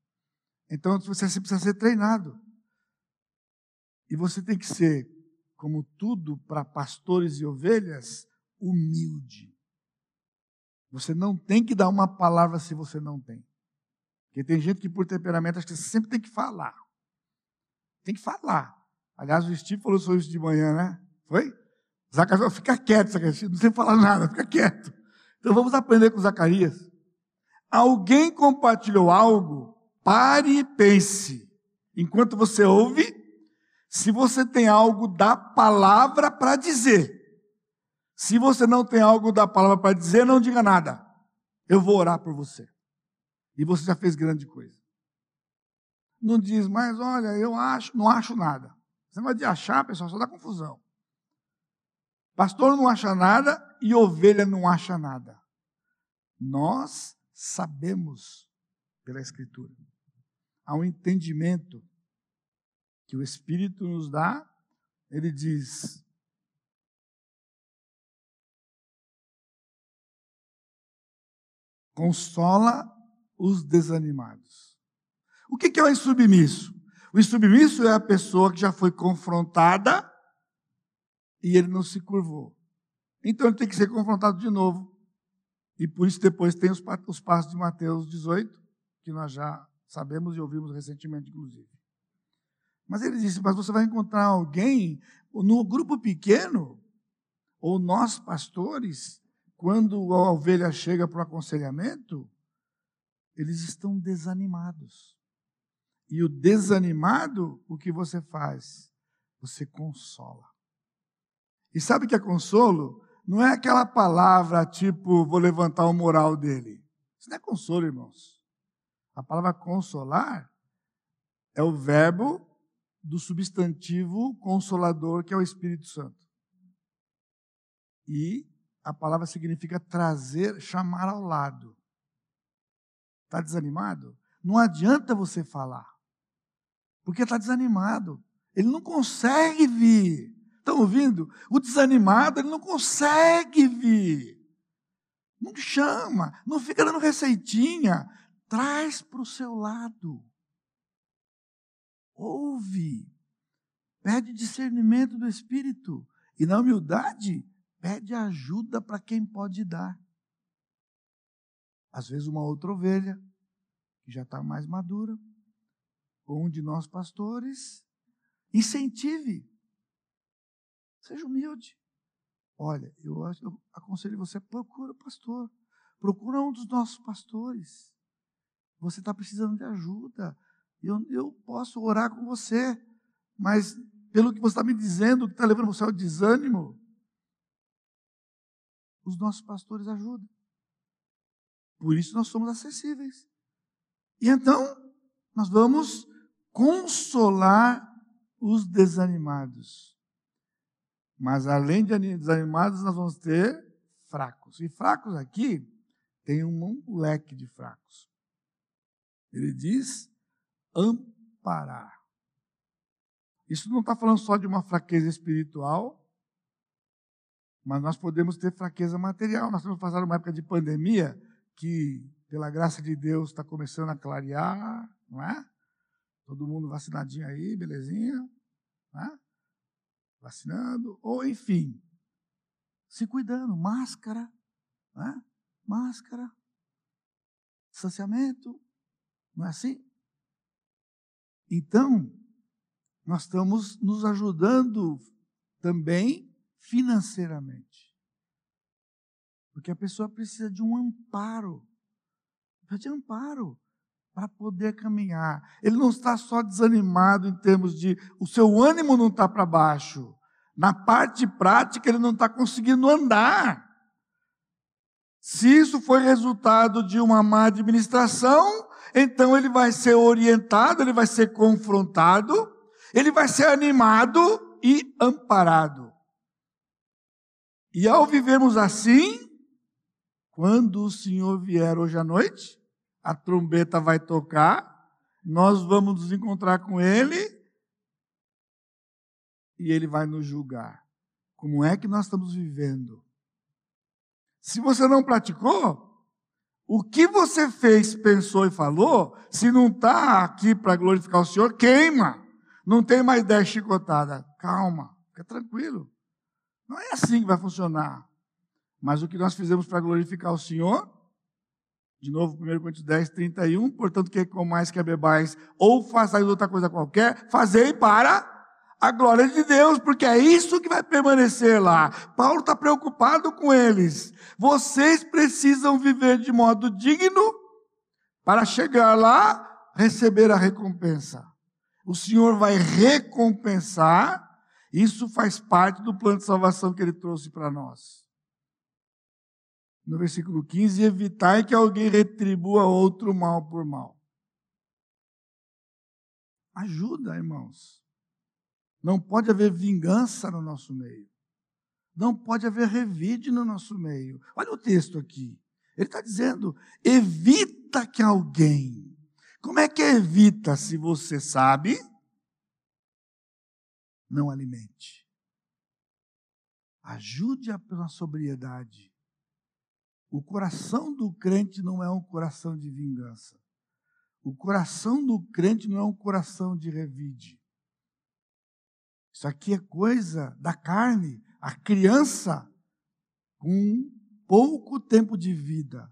Speaker 1: Então você precisa ser treinado. E você tem que ser, como tudo para pastores e ovelhas, humilde. Você não tem que dar uma palavra se você não tem. Porque tem gente que, por temperamento, acha que você sempre tem que falar. Tem que falar. Aliás, o Steve falou sobre isso de manhã, né? Foi? Zacarias, fica quieto, Zacarias, não sei falar nada, fica quieto. Então vamos aprender com Zacarias. Alguém compartilhou algo, pare e pense. Enquanto você ouve, se você tem algo da palavra para dizer. Se você não tem algo da palavra para dizer, não diga nada. Eu vou orar por você. E você já fez grande coisa. Não diz mais, olha, eu acho, não acho nada. Você vai de achar, pessoal, só dá confusão. Pastor não acha nada e ovelha não acha nada. Nós sabemos pela Escritura. Há um entendimento que o Espírito nos dá. Ele diz: consola os desanimados. O que é o insubmisso? O insubmisso é a pessoa que já foi confrontada e ele não se curvou. Então ele tem que ser confrontado de novo. E por isso depois tem os, os passos de Mateus 18, que nós já sabemos e ouvimos recentemente, inclusive. Mas ele disse: Mas você vai encontrar alguém no grupo pequeno, ou nós pastores, quando a ovelha chega para o aconselhamento, eles estão desanimados. E o desanimado, o que você faz? Você consola. E sabe o que é consolo? Não é aquela palavra tipo, vou levantar o moral dele. Isso não é consolo, irmãos. A palavra consolar é o verbo do substantivo consolador, que é o Espírito Santo. E a palavra significa trazer, chamar ao lado. Está desanimado? Não adianta você falar, porque está desanimado. Ele não consegue vir. Estão ouvindo? O desanimado, ele não consegue vir. Não chama, não fica dando receitinha. Traz para o seu lado. Ouve. Pede discernimento do Espírito. E na humildade, pede ajuda para quem pode dar. Às vezes, uma outra ovelha, que já está mais madura, ou um de nós pastores, incentive. Seja humilde. Olha, eu, eu aconselho você, procura o pastor. Procura um dos nossos pastores. Você está precisando de ajuda. Eu, eu posso orar com você, mas pelo que você está me dizendo, que está levando você ao desânimo, os nossos pastores ajudam. Por isso nós somos acessíveis. E então, nós vamos consolar os desanimados. Mas além de desanimados, nós vamos ter fracos. E fracos aqui tem um leque de fracos. Ele diz amparar. Isso não está falando só de uma fraqueza espiritual, mas nós podemos ter fraqueza material. Nós estamos passando uma época de pandemia que, pela graça de Deus, está começando a clarear, não é? Todo mundo vacinadinho aí, belezinha. Não é? Vacinando, ou enfim, se cuidando, máscara, né? máscara, distanciamento, não é assim? Então, nós estamos nos ajudando também financeiramente. Porque a pessoa precisa de um amparo. Precisa de amparo para poder caminhar. Ele não está só desanimado em termos de. O seu ânimo não está para baixo. Na parte prática, ele não está conseguindo andar. Se isso foi resultado de uma má administração, então ele vai ser orientado, ele vai ser confrontado, ele vai ser animado e amparado. E ao vivermos assim, quando o Senhor vier hoje à noite, a trombeta vai tocar, nós vamos nos encontrar com Ele e Ele vai nos julgar. Como é que nós estamos vivendo? Se você não praticou, o que você fez, pensou e falou, se não está aqui para glorificar o Senhor, queima. Não tem mais ideia chicotada. Calma, fica tranquilo. Não é assim que vai funcionar. Mas o que nós fizemos para glorificar o Senhor, de novo, 1 Coríntios 10, 31, portanto, que mais que bebais, ou façais outra coisa qualquer, fazei para a glória de Deus, porque é isso que vai permanecer lá. Paulo está preocupado com eles. Vocês precisam viver de modo digno para chegar lá, receber a recompensa. O Senhor vai recompensar, isso faz parte do plano de salvação que ele trouxe para nós. No versículo 15, evitar que alguém retribua outro mal por mal. Ajuda, irmãos. Não pode haver vingança no nosso meio. Não pode haver revide no nosso meio. Olha o texto aqui. Ele está dizendo: evita que alguém. Como é que evita se você sabe? Não alimente. Ajude-a pela sobriedade. O coração do crente não é um coração de vingança. O coração do crente não é um coração de revide. Isso aqui é coisa da carne. A criança, com pouco tempo de vida,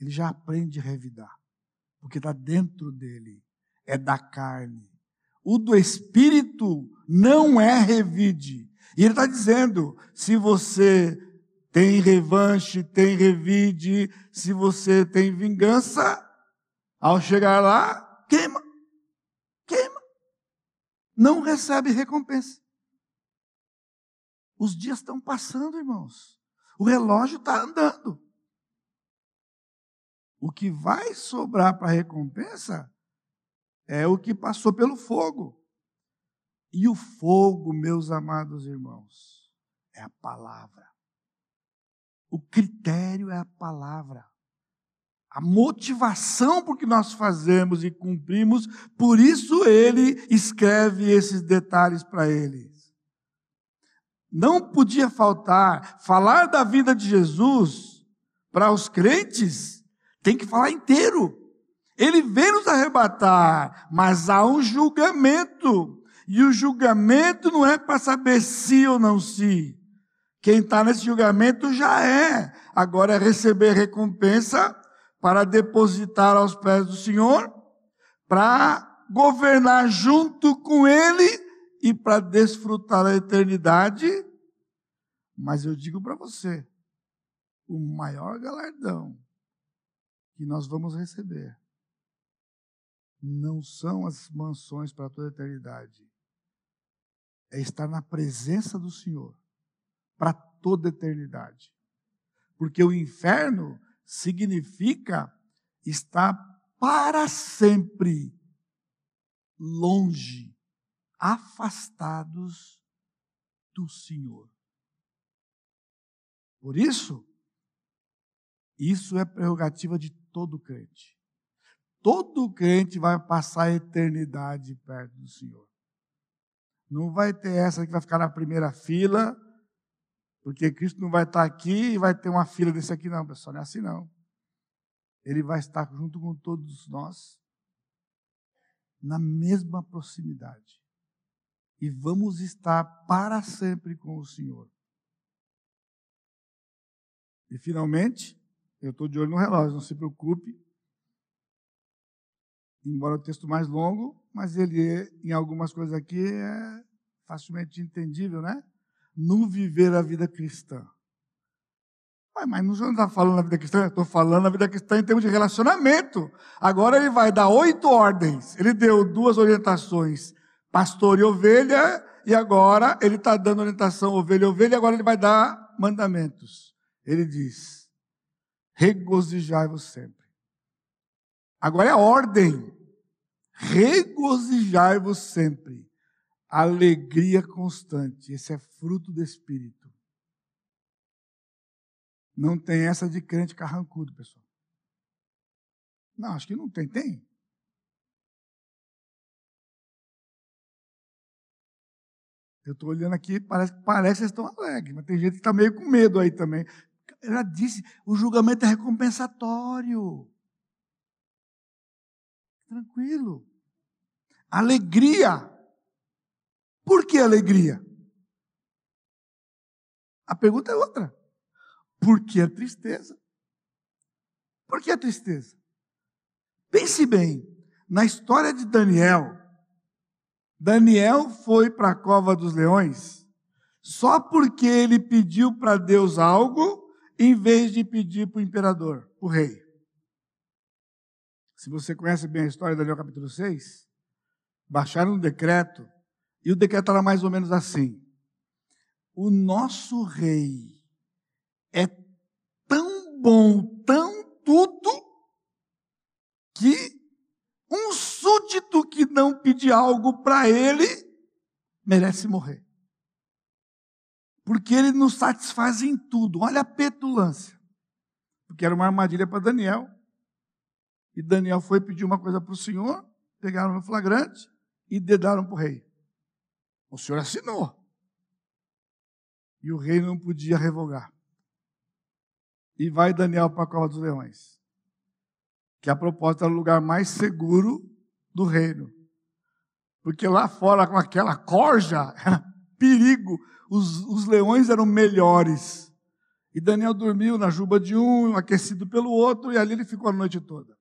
Speaker 1: ele já aprende a revidar, porque está dentro dele, é da carne. O do espírito não é revide. E ele está dizendo: se você tem revanche, tem revide, se você tem vingança, ao chegar lá, queima não recebe recompensa. Os dias estão passando, irmãos. O relógio está andando. O que vai sobrar para recompensa é o que passou pelo fogo. E o fogo, meus amados irmãos, é a palavra. O critério é a palavra a motivação por que nós fazemos e cumprimos, por isso ele escreve esses detalhes para eles. Não podia faltar falar da vida de Jesus para os crentes, tem que falar inteiro. Ele vem nos arrebatar, mas há um julgamento. E o julgamento não é para saber se ou não se. Quem está nesse julgamento já é. Agora é receber recompensa para depositar aos pés do Senhor, para governar junto com Ele e para desfrutar da eternidade. Mas eu digo para você, o maior galardão que nós vamos receber não são as mansões para toda a eternidade, é estar na presença do Senhor para toda a eternidade. Porque o inferno significa estar para sempre longe, afastados do Senhor. Por isso, isso é prerrogativa de todo crente. Todo crente vai passar a eternidade perto do Senhor. Não vai ter essa que vai ficar na primeira fila porque Cristo não vai estar aqui e vai ter uma fila desse aqui, não, pessoal. Não é assim, não. Ele vai estar junto com todos nós, na mesma proximidade. E vamos estar para sempre com o Senhor. E finalmente, eu estou de olho no relógio, não se preocupe. Embora o texto mais longo, mas ele, em algumas coisas aqui, é facilmente entendível, né? No viver a vida cristã. Mas, mas não está falando na vida cristã? Estou falando na vida cristã em termos de relacionamento. Agora ele vai dar oito ordens. Ele deu duas orientações: pastor e ovelha, e agora ele está dando orientação ovelha e ovelha, e agora ele vai dar mandamentos. Ele diz: regozijai-vos sempre. Agora é ordem. Regozijai-vos sempre. Alegria constante. Esse é fruto do Espírito. Não tem essa de crente carrancudo, pessoal. Não, acho que não tem. Tem? Eu estou olhando aqui, parece, parece que estão alegres, mas tem gente que está meio com medo aí também. Já disse, o julgamento é recompensatório. Tranquilo. Alegria. Por que alegria? A pergunta é outra. Por que a tristeza? Por que a tristeza? Pense bem, na história de Daniel, Daniel foi para a cova dos leões só porque ele pediu para Deus algo, em vez de pedir para o imperador, o rei. Se você conhece bem a história de Daniel capítulo 6, baixaram um decreto, e o decreto era mais ou menos assim: o nosso rei é tão bom, tão tudo, que um súdito que não pedir algo para ele merece morrer. Porque ele nos satisfaz em tudo. Olha a petulância. Porque era uma armadilha para Daniel. E Daniel foi pedir uma coisa para o Senhor, pegaram no flagrante e dedaram para o rei. O Senhor assinou. E o rei não podia revogar. E vai Daniel para a cova dos leões. Que a propósito era o lugar mais seguro do reino. Porque lá fora, com aquela corja, era perigo. Os, os leões eram melhores. E Daniel dormiu na juba de um, aquecido pelo outro, e ali ele ficou a noite toda.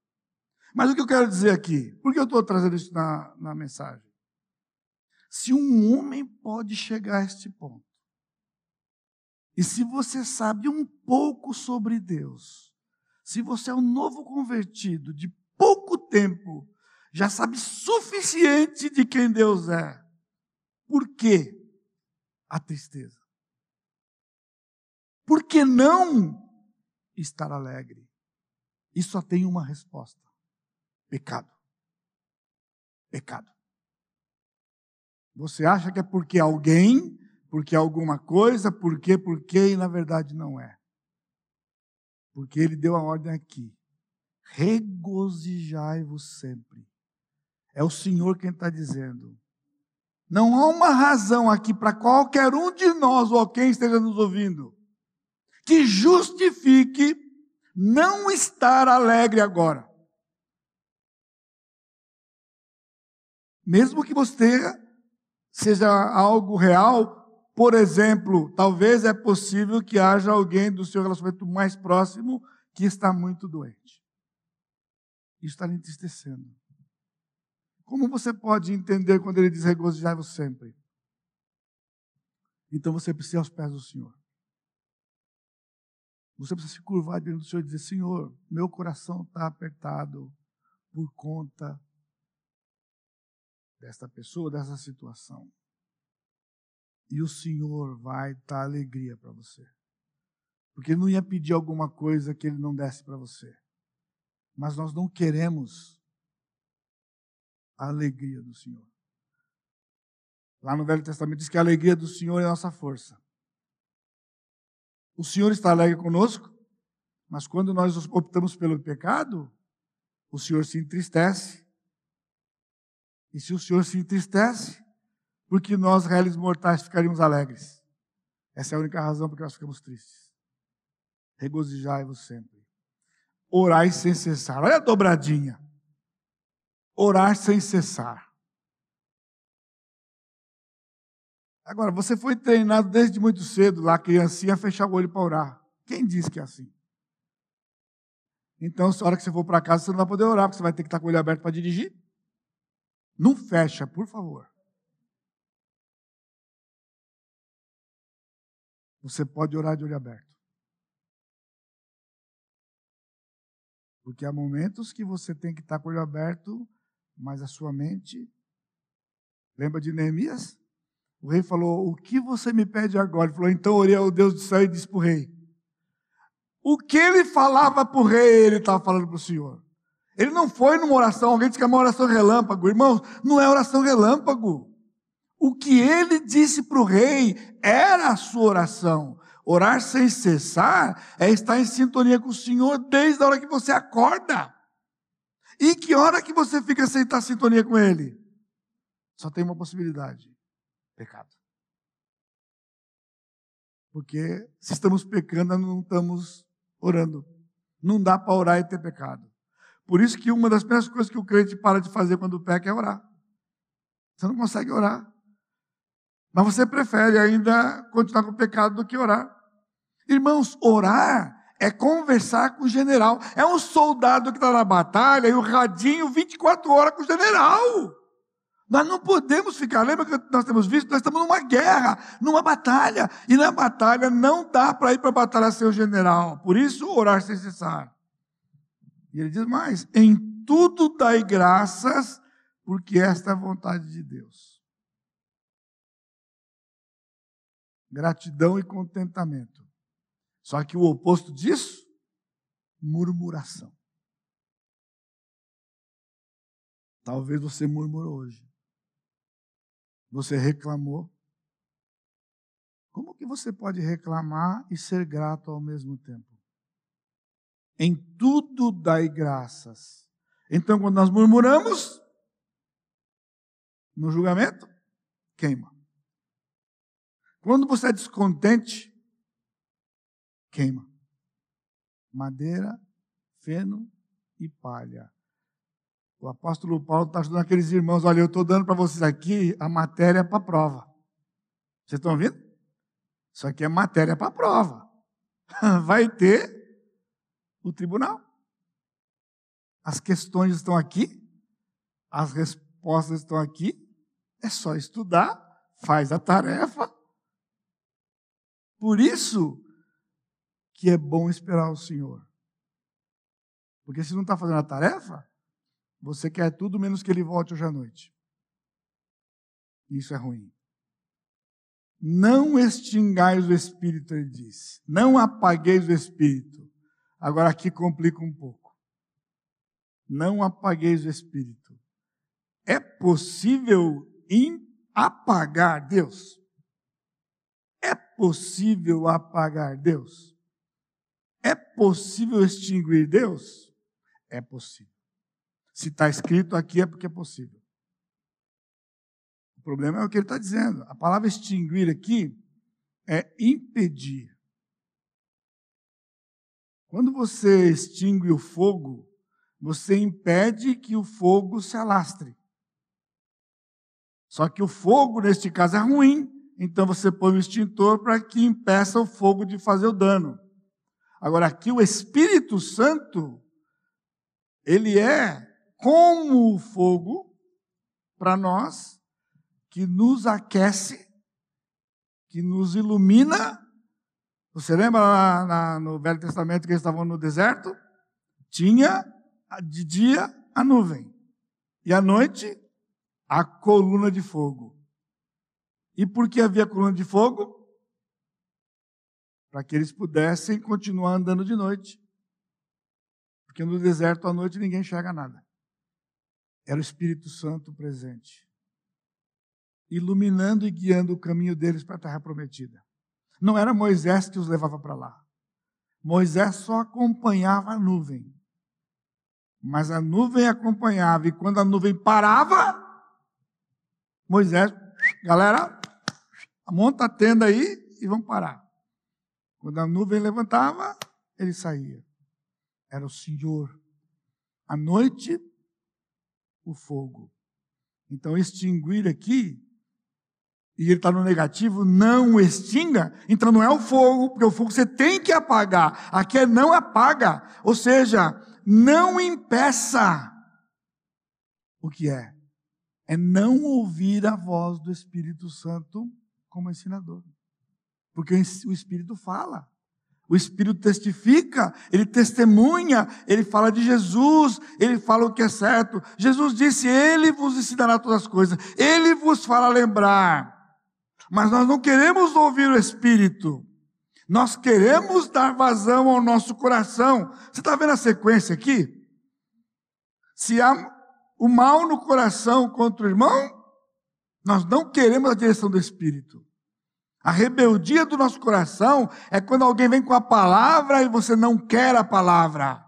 Speaker 1: Mas o que eu quero dizer aqui? Por que eu estou trazendo isso na, na mensagem? Se um homem pode chegar a este ponto, e se você sabe um pouco sobre Deus, se você é um novo convertido de pouco tempo, já sabe suficiente de quem Deus é, por que a tristeza? Por que não estar alegre? E só tem uma resposta: pecado. Pecado. Você acha que é porque alguém porque alguma coisa, por quê, por quê, e na verdade não é. Porque ele deu a ordem aqui. Regozijai-vos sempre. É o Senhor quem está dizendo. Não há uma razão aqui para qualquer um de nós ou quem esteja nos ouvindo que justifique não estar alegre agora. Mesmo que você seja algo real, por exemplo, talvez é possível que haja alguém do seu relacionamento mais próximo que está muito doente. Isso está lhe entristecendo. Como você pode entender quando ele diz regozijai-vos sempre? Então você precisa ir aos pés do Senhor. Você precisa se curvar diante do Senhor e dizer: Senhor, meu coração está apertado por conta desta pessoa, dessa situação e o Senhor vai dar alegria para você. Porque ele não ia pedir alguma coisa que ele não desse para você. Mas nós não queremos a alegria do Senhor. Lá no Velho Testamento diz que a alegria do Senhor é a nossa força. O Senhor está alegre conosco, mas quando nós optamos pelo pecado, o Senhor se entristece. E se o Senhor se entristece, porque nós, réis mortais, ficaríamos alegres. Essa é a única razão porque nós ficamos tristes. Regozijai-vos sempre. Orai sem cessar. Olha a dobradinha. Orar sem cessar. Agora, você foi treinado desde muito cedo, lá criancinha, a fechar o olho para orar. Quem disse que é assim? Então, na hora que você for para casa, você não vai poder orar, porque você vai ter que estar com o olho aberto para dirigir. Não fecha, por favor. Você pode orar de olho aberto. Porque há momentos que você tem que estar com o olho aberto, mas a sua mente. Lembra de Neemias? O rei falou: O que você me pede agora? Ele falou: Então orei ao Deus do céu e disse para o rei. O que ele falava para o rei, ele estava falando para o Senhor. Ele não foi numa oração, alguém disse que é uma oração relâmpago. Irmãos, não é oração relâmpago. O que ele disse para o rei era a sua oração. Orar sem cessar é estar em sintonia com o Senhor desde a hora que você acorda. E que hora que você fica sem estar em sintonia com Ele? Só tem uma possibilidade: pecado. Porque se estamos pecando, não estamos orando. Não dá para orar e ter pecado. Por isso que uma das primeiras coisas que o crente para de fazer quando peca é orar. Você não consegue orar. Mas você prefere ainda continuar com o pecado do que orar. Irmãos, orar é conversar com o general. É um soldado que está na batalha e o radinho 24 horas com o general. Nós não podemos ficar. Lembra que nós temos visto? Nós estamos numa guerra, numa batalha. E na batalha não dá para ir para a batalha sem o general. Por isso, orar sem cessar. E ele diz mais: em tudo dai graças, porque esta é a vontade de Deus. Gratidão e contentamento. Só que o oposto disso, murmuração. Talvez você murmurou hoje. Você reclamou. Como que você pode reclamar e ser grato ao mesmo tempo? Em tudo dai graças. Então, quando nós murmuramos, no julgamento, queima. Quando você é descontente, queima. Madeira, feno e palha. O apóstolo Paulo está ajudando aqueles irmãos. Olha, eu estou dando para vocês aqui a matéria para a prova. Vocês estão ouvindo? Isso aqui é matéria para a prova. Vai ter o tribunal. As questões estão aqui, as respostas estão aqui, é só estudar, faz a tarefa. Por isso que é bom esperar o Senhor. Porque se não está fazendo a tarefa, você quer tudo menos que ele volte hoje à noite. Isso é ruim. Não extingais o espírito, ele disse. Não apagueis o espírito. Agora aqui complica um pouco. Não apagueis o espírito. É possível apagar Deus? É possível apagar Deus? É possível extinguir Deus? É possível. Se está escrito aqui é porque é possível. O problema é o que ele está dizendo. A palavra extinguir aqui é impedir. Quando você extingue o fogo, você impede que o fogo se alastre. Só que o fogo, neste caso, é ruim. Então você põe o extintor para que impeça o fogo de fazer o dano. Agora, aqui o Espírito Santo, ele é como o fogo para nós, que nos aquece, que nos ilumina você lembra na, no Velho Testamento que eles estavam no deserto? Tinha de dia a nuvem e à noite a coluna de fogo. E por que havia coluna de fogo? Para que eles pudessem continuar andando de noite. Porque no deserto à noite ninguém enxerga nada. Era o Espírito Santo presente, iluminando e guiando o caminho deles para a terra prometida. Não era Moisés que os levava para lá. Moisés só acompanhava a nuvem. Mas a nuvem acompanhava, e quando a nuvem parava, Moisés, galera, monta a tenda aí e vamos parar. Quando a nuvem levantava, ele saía. Era o Senhor. À noite, o fogo. Então, extinguir aqui e ele está no negativo, não extinga, então não é o fogo, porque o fogo você tem que apagar. Aqui é não apaga, ou seja, não impeça. O que é? É não ouvir a voz do Espírito Santo como ensinador. Porque o Espírito fala. O Espírito testifica, ele testemunha, ele fala de Jesus, ele fala o que é certo. Jesus disse: Ele vos ensinará todas as coisas, ele vos fará lembrar. Mas nós não queremos ouvir o Espírito, nós queremos dar vazão ao nosso coração. Você está vendo a sequência aqui? Se há o mal no coração contra o irmão, nós não queremos a direção do Espírito. A rebeldia do nosso coração é quando alguém vem com a palavra e você não quer a palavra.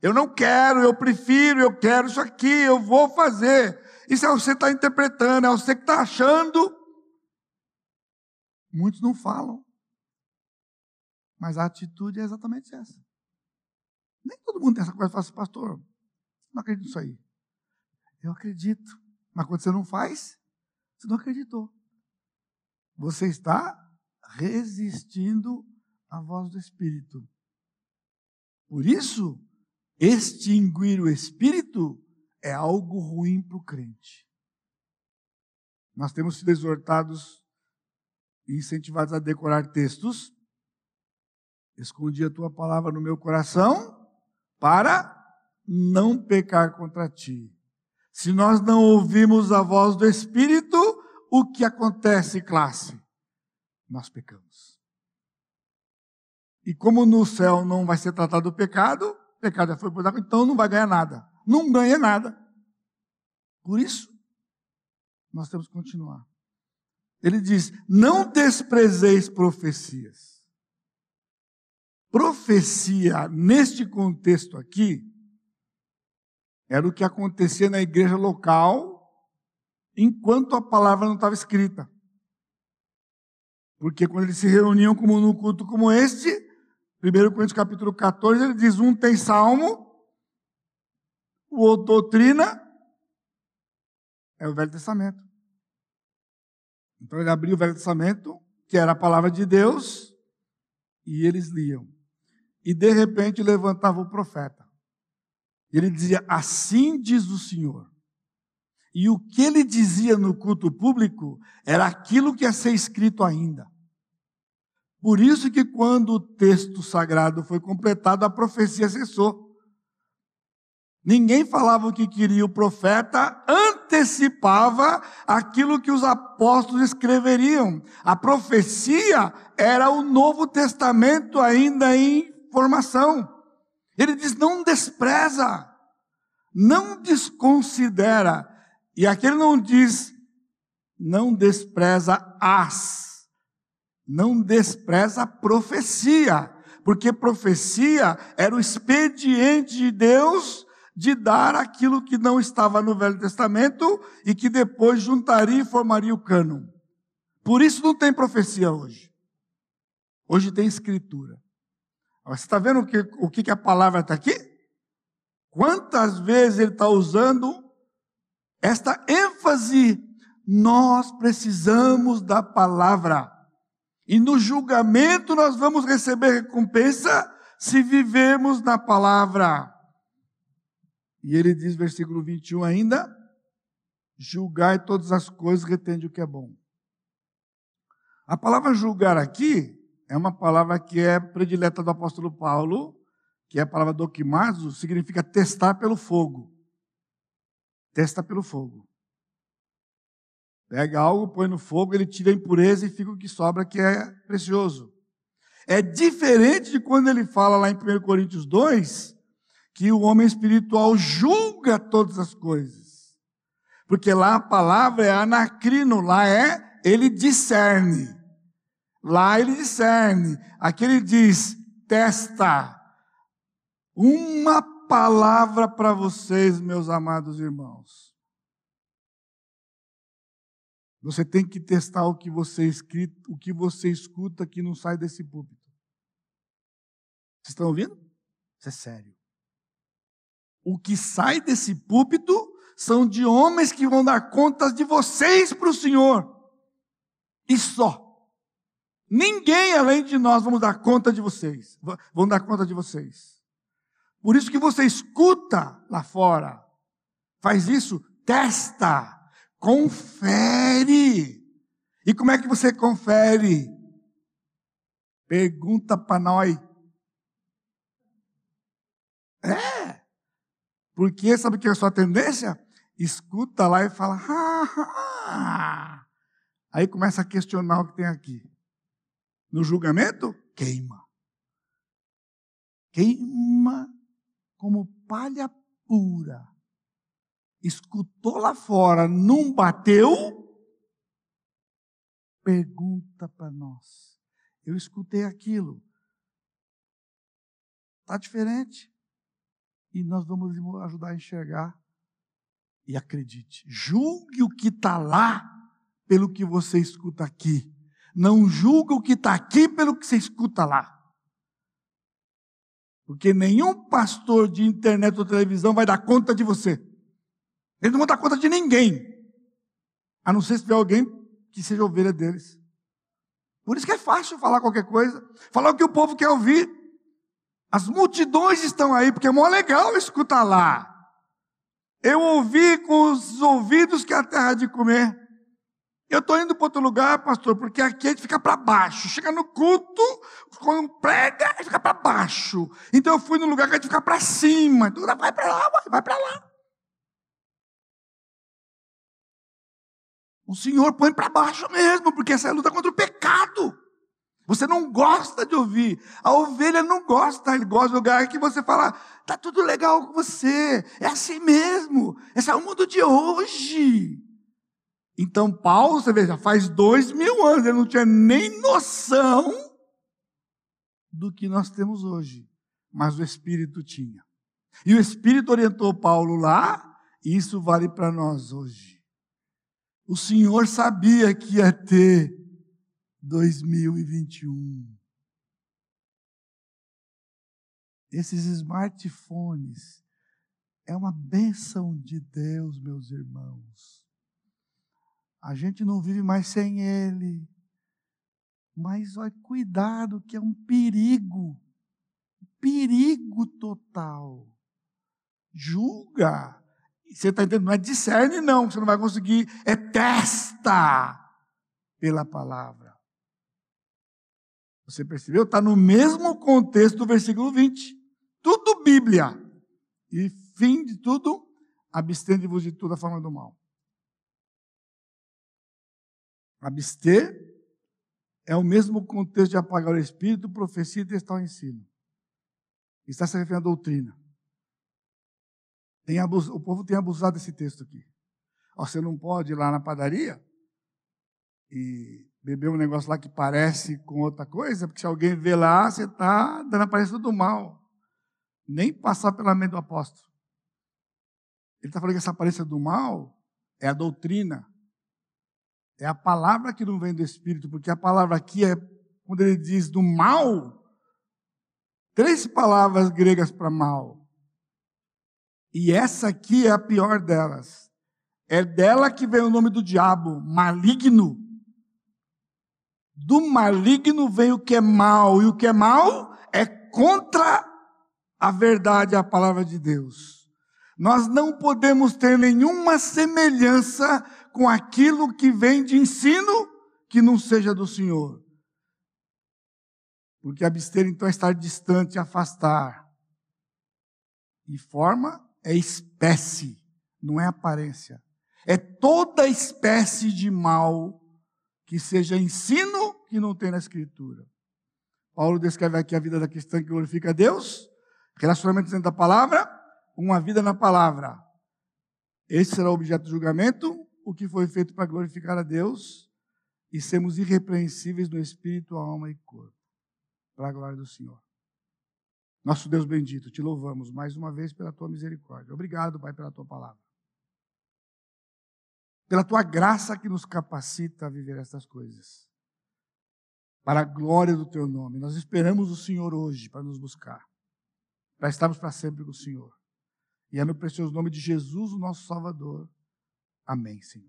Speaker 1: Eu não quero, eu prefiro, eu quero isso aqui, eu vou fazer. Isso é você que está interpretando, é você que está achando. Muitos não falam. Mas a atitude é exatamente essa. Nem todo mundo tem essa coisa e fala assim, pastor, não acredito nisso aí. Eu acredito. Mas quando você não faz, você não acreditou você está resistindo à voz do Espírito. Por isso, extinguir o Espírito é algo ruim para o crente. Nós temos sido exortados incentivados a decorar textos. Escondi a tua palavra no meu coração para não pecar contra ti. Se nós não ouvimos a voz do Espírito, o que acontece, classe? Nós pecamos. E como no céu não vai ser tratado o pecado, o pecado já foi por então não vai ganhar nada. Não ganha nada. Por isso, nós temos que continuar. Ele diz: não desprezeis profecias. Profecia, neste contexto aqui, era o que acontecia na igreja local enquanto a palavra não estava escrita. Porque quando eles se reuniam como num culto como este, 1 Coríntios capítulo 14, ele diz: um tem salmo, o outro doutrina, é o Velho Testamento. Então ele abriu o Velho Testamento, que era a palavra de Deus, e eles liam. E de repente levantava o profeta. Ele dizia: Assim diz o Senhor. E o que ele dizia no culto público era aquilo que ia ser escrito ainda. Por isso que quando o texto sagrado foi completado, a profecia cessou. Ninguém falava o que queria, o profeta antecipava aquilo que os apóstolos escreveriam. A profecia era o Novo Testamento ainda em formação. Ele diz: não despreza, não desconsidera, e aqui ele não diz, não despreza as, não despreza a profecia, porque profecia era o expediente de Deus de dar aquilo que não estava no Velho Testamento e que depois juntaria e formaria o cânon. Por isso não tem profecia hoje. Hoje tem escritura. Você está vendo o que, o que a palavra está aqui? Quantas vezes ele está usando esta ênfase, nós precisamos da palavra. E no julgamento nós vamos receber recompensa se vivermos na palavra. E ele diz, versículo 21 ainda: julgai todas as coisas, retende o que é bom. A palavra julgar aqui é uma palavra que é predileta do apóstolo Paulo, que é a palavra doquimazo, significa testar pelo fogo. Testa pelo fogo. Pega algo, põe no fogo, ele tira a impureza e fica o que sobra, que é precioso. É diferente de quando ele fala lá em 1 Coríntios 2, que o homem espiritual julga todas as coisas. Porque lá a palavra é anacrino, lá é ele discerne. Lá ele discerne. Aqui ele diz, testa. Uma palavra para vocês, meus amados irmãos. Você tem que testar o que você escrito, o que você escuta que não sai desse púlpito. Vocês estão ouvindo? Isso é sério. O que sai desse púlpito são de homens que vão dar contas de vocês para o Senhor. E só. Ninguém além de nós vamos dar conta de vocês. Vão dar conta de vocês. Por isso que você escuta lá fora. Faz isso, testa, confere. E como é que você confere? Pergunta para nós. É, porque sabe que é a sua tendência? Escuta lá e fala, ah, aí começa a questionar o que tem aqui. No julgamento, queima. Queima como palha pura. Escutou lá fora, não bateu? Pergunta para nós. Eu escutei aquilo. Está diferente. E nós vamos ajudar a enxergar. E acredite, julgue o que está lá pelo que você escuta aqui. Não julgue o que está aqui pelo que você escuta lá. Porque nenhum pastor de internet ou televisão vai dar conta de você. Eles não vão dar conta de ninguém. A não ser se tiver alguém que seja ovelha deles. Por isso que é fácil falar qualquer coisa. Falar o que o povo quer ouvir. As multidões estão aí, porque é mó legal escutar lá. Eu ouvi com os ouvidos que a terra de comer. Eu estou indo para outro lugar, pastor, porque aqui a gente fica para baixo. Chega no culto, quando prega, a gente fica para baixo. Então eu fui no lugar que a gente fica para cima. Então vai para lá, vai para lá. O Senhor põe para baixo mesmo, porque essa é a luta contra o pecado. Você não gosta de ouvir. A ovelha não gosta, ele gosta do lugar que você fala, tá tudo legal com você. É assim mesmo. Esse é o mundo de hoje. Então, Paulo, você veja, faz dois mil anos, ele não tinha nem noção do que nós temos hoje. Mas o Espírito tinha. E o Espírito orientou Paulo lá, e isso vale para nós hoje. O Senhor sabia que ia ter 2021. Esses smartphones é uma bênção de Deus, meus irmãos. A gente não vive mais sem ele. Mas olha, cuidado, que é um perigo. Perigo total. Julga. Você está entendendo? Não é discerne, não. Você não vai conseguir. É testa pela palavra. Você percebeu? Está no mesmo contexto do versículo 20. Tudo Bíblia. E fim de tudo, abstende-vos de toda forma do mal. Abster é o mesmo contexto de apagar o espírito, profecia e testar o ensino. Está se referindo à doutrina. Abus... o povo tem abusado desse texto aqui. você não pode ir lá na padaria e beber um negócio lá que parece com outra coisa, porque se alguém vê lá, você está dando aparência do mal. Nem passar pela mente do apóstolo. Ele está falando que essa aparência do mal é a doutrina. É a palavra que não vem do Espírito, porque a palavra aqui é, quando ele diz do mal, três palavras gregas para mal. E essa aqui é a pior delas. É dela que vem o nome do diabo, maligno. Do maligno vem o que é mal, e o que é mal é contra a verdade, a palavra de Deus. Nós não podemos ter nenhuma semelhança com aquilo que vem de ensino que não seja do Senhor. Porque abster então é estar distante, afastar. E forma é espécie, não é aparência. É toda espécie de mal que seja ensino que não tem na Escritura. Paulo descreve aqui a vida da cristã que glorifica a Deus, relacionamento dentro da palavra, uma vida na palavra. Esse será o objeto do julgamento, o que foi feito para glorificar a Deus e sermos irrepreensíveis no espírito, alma e corpo. Para a glória do Senhor. Nosso Deus bendito, te louvamos mais uma vez pela tua misericórdia. Obrigado, Pai, pela tua palavra. Pela tua graça que nos capacita a viver estas coisas. Para a glória do teu nome. Nós esperamos o Senhor hoje para nos buscar. Para estarmos para sempre com o Senhor. E é no precioso nome de Jesus, o nosso Salvador Amém, Senhor.